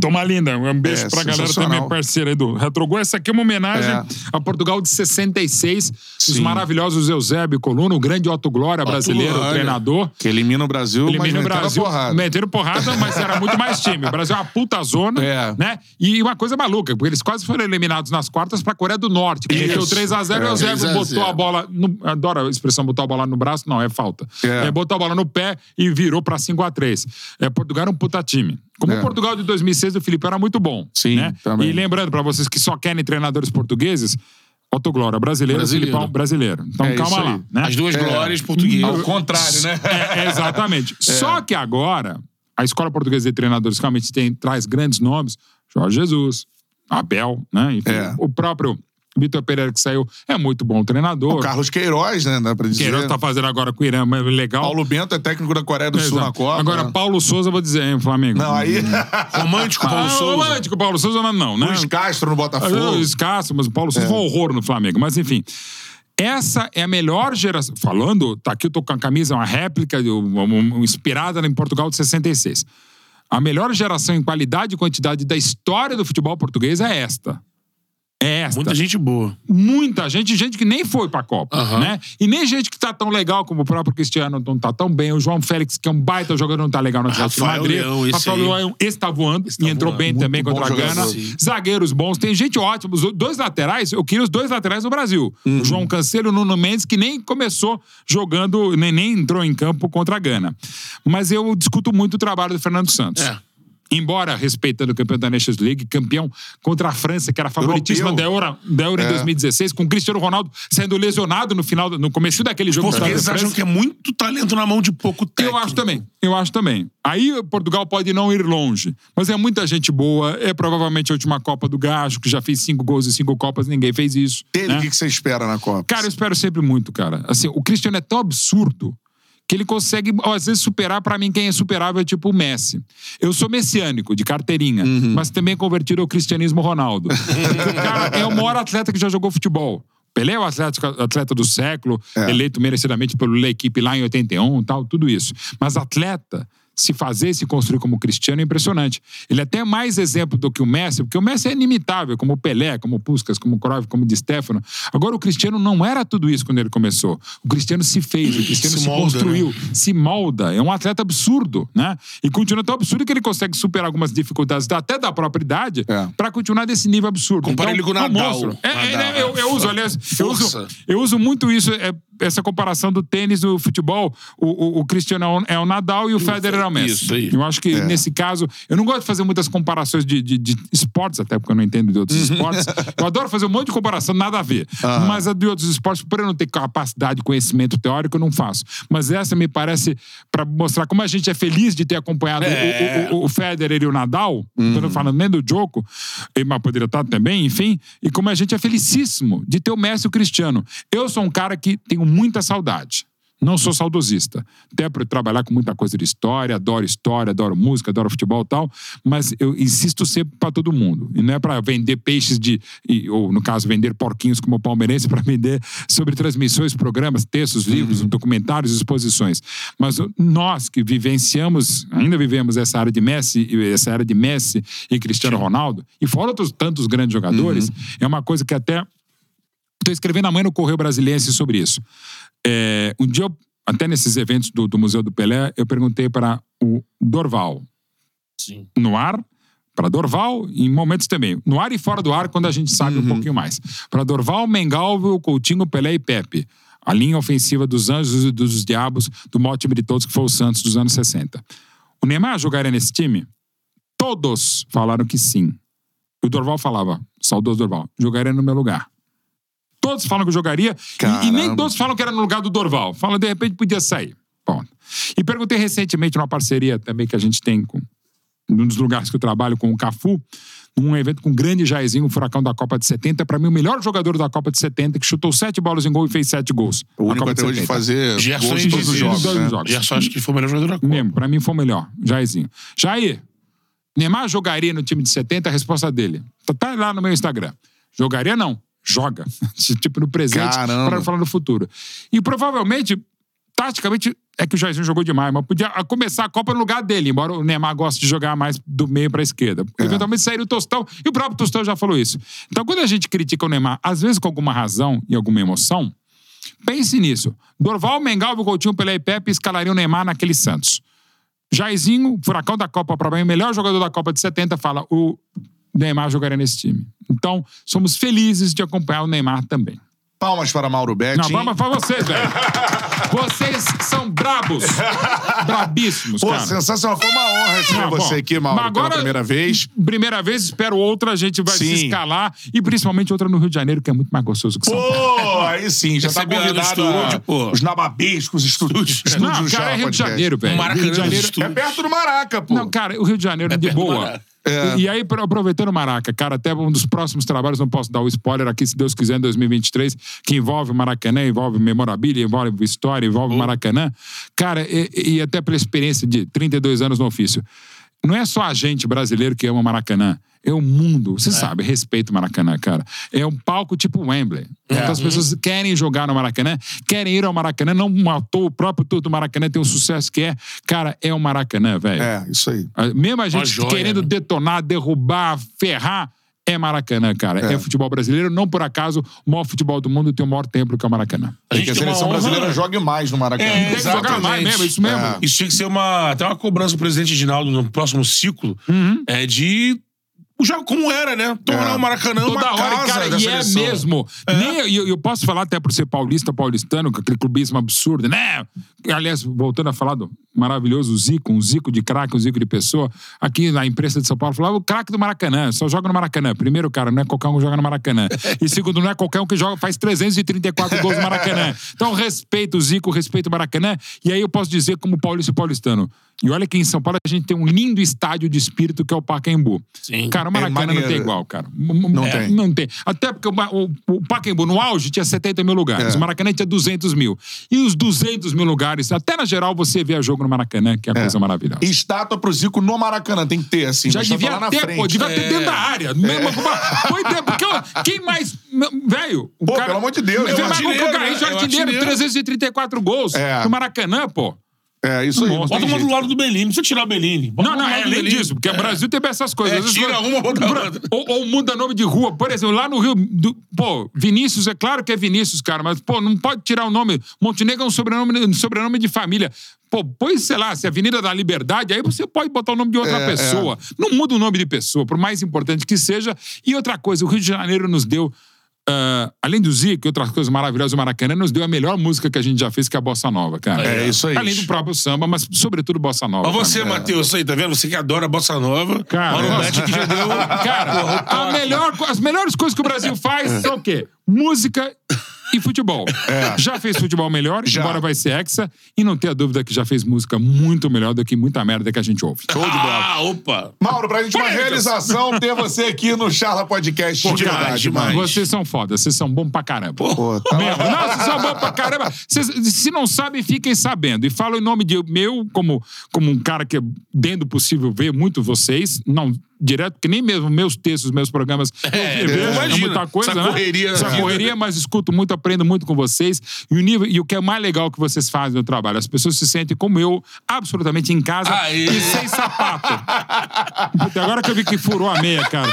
Toma linda, um beijo É, pra galera também, parceira aí do Retrogol. Essa aqui é uma homenagem É. a Portugal de 66, os Sim. maravilhosos Eusébio Coluna, o grande Otto Glória brasileiro, Glória. treinador. Que elimina o Brasil, mas Elimina o metendo a Brasil, porrada. metendo porrada, mas era muito mais time. O Brasil é uma puta zona, É. né? E uma coisa maluca, porque eles quase foram eliminados nas quartas pra Coreia do Norte, que Isso. meteu 3x0 e o É. Eusébio 3 a 0. botou a bola. No, adoro a expressão botar a bola no braço, não, é falta. É. É, botou a bola no pé e virou pra 5x3. É, Portugal era um puta time. Como o Portugal de 2006 do Felipe era muito bom. Sim, né? também. E lembrando, pra vocês que só querem treinadores portugueses, Otto Glória, brasileiro, Brasileiro. Filipão, brasileiro. Então É calma lá. Né? As duas É. glórias portuguesas. Ao contrário, né? É, exatamente. Só que agora, a Escola Portuguesa de Treinadores realmente tem, traz grandes nomes. Jorge Jesus, Abel, né? Enfim, É. o próprio Vitor Pereira que saiu é muito bom treinador. O Carlos Queiroz, né? Dá pra dizer. Queiroz tá fazendo agora com o Irã, mas legal. Paulo Bento é técnico da Coreia do Sul Exato. na Copa. Agora, né? Paulo Souza, vou dizer, hein, Flamengo. Não, aí. Romântico, Paulo ah, Souza. romântico, Paulo Souza, mas não, né? Luiz Castro no Botafogo. Ah, Escasso, mas o Paulo Souza foi um horror no Flamengo. Mas enfim. Essa é a melhor geração. Falando, tá aqui, eu tô com a camisa, uma réplica, inspirada em Portugal de 66. A melhor geração em qualidade e quantidade da história do futebol português é esta. É esta. Muita gente boa. Muita gente, gente que nem foi pra Copa, Aham. né? E nem gente que tá tão legal como o próprio Cristiano não tá tão bem. O João Félix, que é um baita jogador, não tá legal no Atlético Rafael Madrid. Leão, esse Rafael. Leão, esse tá voando e entrou voando. bem Muito também contra a. Gana. Sim. Zagueiros bons, tem gente ótima. Os dois laterais, eu queria os dois laterais no Brasil. Uhum. O João Cancelo e o Nuno Mendes, que nem começou jogando, nem, nem entrou em campo contra a Gana. Mas eu discuto muito o trabalho do Fernando Santos. É. embora respeitando o campeão da Nations League, campeão contra a França, que era favoritíssima da Euro, da Euro em 2016, com o Cristiano Ronaldo sendo lesionado no final, no começo daquele jogo. Os portugueses acham que é muito talento na mão de pouco técnico. Eu acho também, eu acho também. Aí Portugal pode não ir longe, mas é muita gente boa, é provavelmente a última Copa do Gajo, que já fez cinco gols em cinco Copas, ninguém fez isso. Ele, né? o que que você espera na Copa? Cara, eu espero sempre muito, cara. Assim, o Cristiano é tão absurdo que ele consegue, às vezes, superar. Pra mim, quem é superável é tipo o Messi. Eu sou messiânico, de carteirinha, mas também convertido ao cristianismo Ronaldo. O cara é o maior atleta que já jogou futebol. Pelé é o atleta, atleta do século, eleito merecidamente pela equipe lá em 81 e tal, tudo isso. Mas atleta, se fazer se construir como Cristiano é impressionante. Ele é até mais exemplo do que o Messi, porque o Messi é inimitável, como o Pelé, como o Puskas, como o Cruyff, como o Di Stefano. Agora, o Cristiano não era tudo isso quando ele começou. O Cristiano se fez, o Cristiano Se se, molda, construiu, se molda. É um atleta absurdo, né? E continua tão absurdo que ele consegue superar algumas dificuldades até da própria idade É. pra continuar desse nível absurdo. Compara ele com o é um Nadal. monstro. É, é, Nadal. né, eu, eu uso, aliás, eu uso, eu uso muito isso, é, essa comparação do tênis do futebol. O, o, o Cristiano é o- é o Nadal e o Federer é Messi. Isso aí. Eu acho que nesse caso, eu não gosto de fazer muitas comparações de, de, de esportes, até porque eu não entendo de outros esportes. Eu adoro fazer um monte de comparação, nada a ver. Mas a de outros esportes, por eu não ter capacidade, conhecimento teórico, eu não faço. Mas essa me parece para mostrar como a gente é feliz de ter acompanhado É. o, o, o, Federer e o Nadal. Não tô falando nem do Djoko, mas poderia estar também, enfim. E como a gente é felicíssimo de ter o Messi e o Cristiano. Eu sou um cara que tenho muita saudade. Não sou saudosista. Até por trabalhar com muita coisa de história, adoro história, adoro música, adoro futebol e tal, mas eu insisto sempre para todo mundo. E não é para vender peixes de. ou, no caso, vender porquinhos como palmeirense, para vender sobre transmissões, programas, textos, livros, documentários, exposições. Mas nós que vivenciamos, ainda vivemos essa área de Messi, e essa área de Messi e Cristiano Ronaldo, e fora outros tantos grandes jogadores, é uma coisa que até Estou escrevendo amanhã no Correio Brasiliense sobre isso. É, um dia, eu, até nesses eventos do, do Museu do Pelé, eu perguntei para o Dorval, Sim. no ar, para Dorval, em momentos também. No ar e fora do ar, quando a gente sabe um pouquinho mais. Para Dorval, Mengalvio, Coutinho, Pelé e Pepe. A linha ofensiva dos anjos e dos diabos do maior time de todos, que foi o Santos dos anos 60. O Neymar jogaria nesse time? Todos falaram que sim. E o Dorval falava, saudoso Dorval, jogaria no meu lugar. Todos falam que jogaria, e, e nem todos falam que era no lugar do Dorval. Falam, de repente, podia sair. Ponto. E perguntei recentemente numa parceria também que a gente tem com num dos lugares que eu trabalho com o Cafu, num evento com o grande Jairzinho, o furacão da Copa de 70, para mim o melhor jogador da Copa de 70, que chutou sete bolas em gol e fez sete gols. O único Copa até hoje de 70. fazer Gerson gols em todos os jogos. né? jogos. Gerson acho que foi o melhor jogador da Copa. Mesmo, pra mim foi o melhor, Jairzinho. Jair, Neymar jogaria no time de 70? A resposta dele. Tá, tá lá no meu Instagram. Jogaria não, joga. tipo no presente, para falar no futuro. E provavelmente, taticamente, é que o Jairzinho jogou demais, mas podia começar a Copa no lugar dele, embora o Neymar goste de jogar mais do meio pra esquerda. É. Eventualmente sairia o Tostão, e o próprio Tostão já falou isso. Então, quando a gente critica o Neymar, às vezes com alguma razão e alguma emoção, pense nisso. Dorval, Mengal, Coutinho, Pelé e Pepe escalariam o Neymar naquele Santos. Jairzinho, furacão da Copa para mim, o melhor jogador da Copa de 70, fala o Neymar jogaria nesse time. Então, somos felizes de acompanhar o Neymar também. Palmas para Mauro Betti. Não, palmas pra vocês, velho. Vocês são brabos. Brabíssimos, Pô, cara. sensacional. Foi uma honra receber Não, você bom, aqui, Mauro, mas agora- pela primeira vez. Primeira vez, espero outra, a gente vai Sim. se escalar. E principalmente outra no Rio de Janeiro, que é muito mais gostoso que São Paulo. Pô, aí sim, já tá Receber lá no convidado estúdio, a- pô. os nababescos estúdios. estúdios Não, já, cara, é Rio de. Janeiro, velho. Maracanã Rio de Janeiro. É perto do Maraca, pô. Não, cara, o Rio de Janeiro, de perto do boa. É. E, aí, pro- aproveitando o Maraca, cara, até um dos próximos trabalhos, não posso dar o spoiler aqui, se Deus quiser, em 2023, que envolve o Maracanã, envolve memorabilia, envolve história, envolve o Maracanã. Cara, e, e até pela experiência de 32 anos no ofício, não é só a gente brasileiro que ama Maracanã. É o mundo. Você sabe, respeito o Maracanã, cara. É um palco tipo Wembley. Então as pessoas querem jogar no Maracanã, querem ir ao Maracanã, não matou o próprio tour do Maracanã, tem o sucesso que é. Cara, é o Maracanã, velho. É, isso aí. Ah, Mesmo a gente joia, querendo né? detonar, derrubar, ferrar, é Maracanã, cara. É. futebol brasileiro. Não por acaso, o maior futebol do mundo tem o maior templo que é o Maracanã. A Tem gente que a tem seleção honra- brasileira jogue mais no Maracanã. É, Tem que jogar Exatamente. mais mesmo, é isso mesmo. É. Isso tinha que ser uma, até uma cobrança do presidente Ginaldo no próximo ciclo Uhum. é de o jogo como era, né? Tornar o Maracanã uma Toda hora, casa cara, e é seleção. mesmo. Nem, e eu, eu posso falar até por ser paulista, paulistano, com aquele clubismo absurdo, né? Aliás, voltando a falar do maravilhoso Zico, um Zico de craque, um Zico de pessoa. Aqui na imprensa de São Paulo falava o craque do Maracanã, só joga no Maracanã. Primeiro, cara, não é qualquer um que joga no Maracanã. E segundo, não é qualquer um que joga, faz 334 gols no Maracanã. Então, respeito o Zico, respeito o Maracanã. E aí eu posso dizer, como paulista e paulistano. E olha que em São Paulo a gente tem um lindo estádio de espírito que é o Pacaembu. Sim. Cara, o Maracanã não maneiro. tem igual, cara. Não tem. Não tem. Até porque o, o, Pacaembu, no auge, tinha 70 mil lugares. É. O Maracanã tinha 200 mil. E os 200 mil lugares, até na geral, você vê jogo no Maracanã, que é a coisa maravilhosa. E estátua pro Zico no Maracanã. Tem que ter, assim. Já estátua devia lá na ter, frente. pô. Devia ter É. dentro da área. Mesmo, Foi dentro. Porque, ó, quem mais... Velho... o Pô, pelo amor de Deus, Vem é o mais um que o Garrincha é artilheiro, artilheiro. 334 gols. É. No Maracanã, pô. É, isso aí. Tem Bota uma do lado do Bellini. Não precisa tirar o Bellini. Bota Não, não, é além disso, porque o Brasil teve essas coisas. É, tira uma, bota outra. ou, ou muda nome de rua. Por exemplo, lá no Rio. do- pô, Vinícius, é claro que é Vinícius, cara, mas, pô, não pode tirar o nome. Montenegro é um sobrenome, um sobrenome de família. Pô, pois, sei lá, se é Avenida da Liberdade, aí você pode botar o nome de outra É, pessoa. Não muda o nome de pessoa, por mais importante que seja. E outra coisa, o Rio de Janeiro nos deu. Ah, além do Zico e outras coisas maravilhosas, o Maracanã nos deu a melhor música que a gente já fez, que é a Bossa Nova, cara. É, isso aí. Além do próprio samba, mas sobretudo Bossa Nova. Mas você, cara. Matheus, aí, tá vendo? Você que adora a Bossa Nova. Cara, Mauro que já deu... Cara, a melhor, as melhores coisas que o Brasil faz são o quê? Música e futebol. Já fez futebol melhor, Já. embora vai ser hexa, e não tenha dúvida que já fez música muito melhor do que muita merda que a gente ouve. Show de bola. Ah, opa. Mauro, pra gente uma realização ter você aqui no Charla Podcast. Pô, de demais, verdade, demais. Vocês são foda, vocês são bons pra caramba. Pô, tá Mesmo. Não, vocês são bons pra caramba. Vocês- se não sabem, fiquem sabendo. E falo em nome de meu, como, como um cara que, dentro do possível, vê muito vocês. Não direto, porque nem mesmo meus textos, meus programas, É, eu vejo, é muita coisa, Essa né? correria Essa na vida. correria, mas escuto muito, aprendo muito com vocês. E o, nível, e o que é mais legal que vocês fazem no trabalho, as pessoas se sentem como eu, absolutamente em casa Aê. e sem sapato. Puta, agora que eu vi que furou a meia, cara.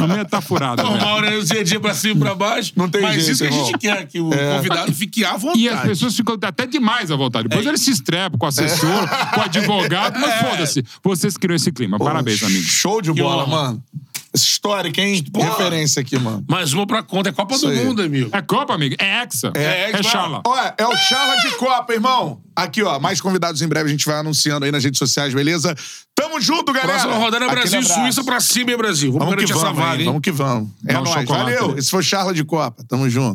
A meia tá furada. Normal, né? Dia a dia pra cima e pra baixo. Não tem Mas jeito, isso que a irmão. gente quer, que o convidado fique à vontade. E as pessoas ficam até demais à vontade. Depois eles se estrepam com o assessor, com o advogado, mas foda-se. Vocês criam esse clima. Parabéns, amigo. Show de bola, honra. mano. Essa histórica, hein? Porra. Referência aqui, mano. Mais uma pra conta. É Copa Isso do aí. Mundo, amigo. É Copa, amigo? É Hexa. É Hexa. Chala. Olha, é o Charla de Copa, irmão. Aqui, ó, mais convidados em breve a gente vai anunciando aí nas redes sociais, beleza? Tamo junto, galera. Próxima rodada é Brasil e. Suíça pra cima, hein, Brasil. Vamos, Vamos que garantir essa vamos, vaga, hein? Vamos que vamos. É um nóis. chocolate Valeu. Esse foi o Charla de Copa. Tamo junto.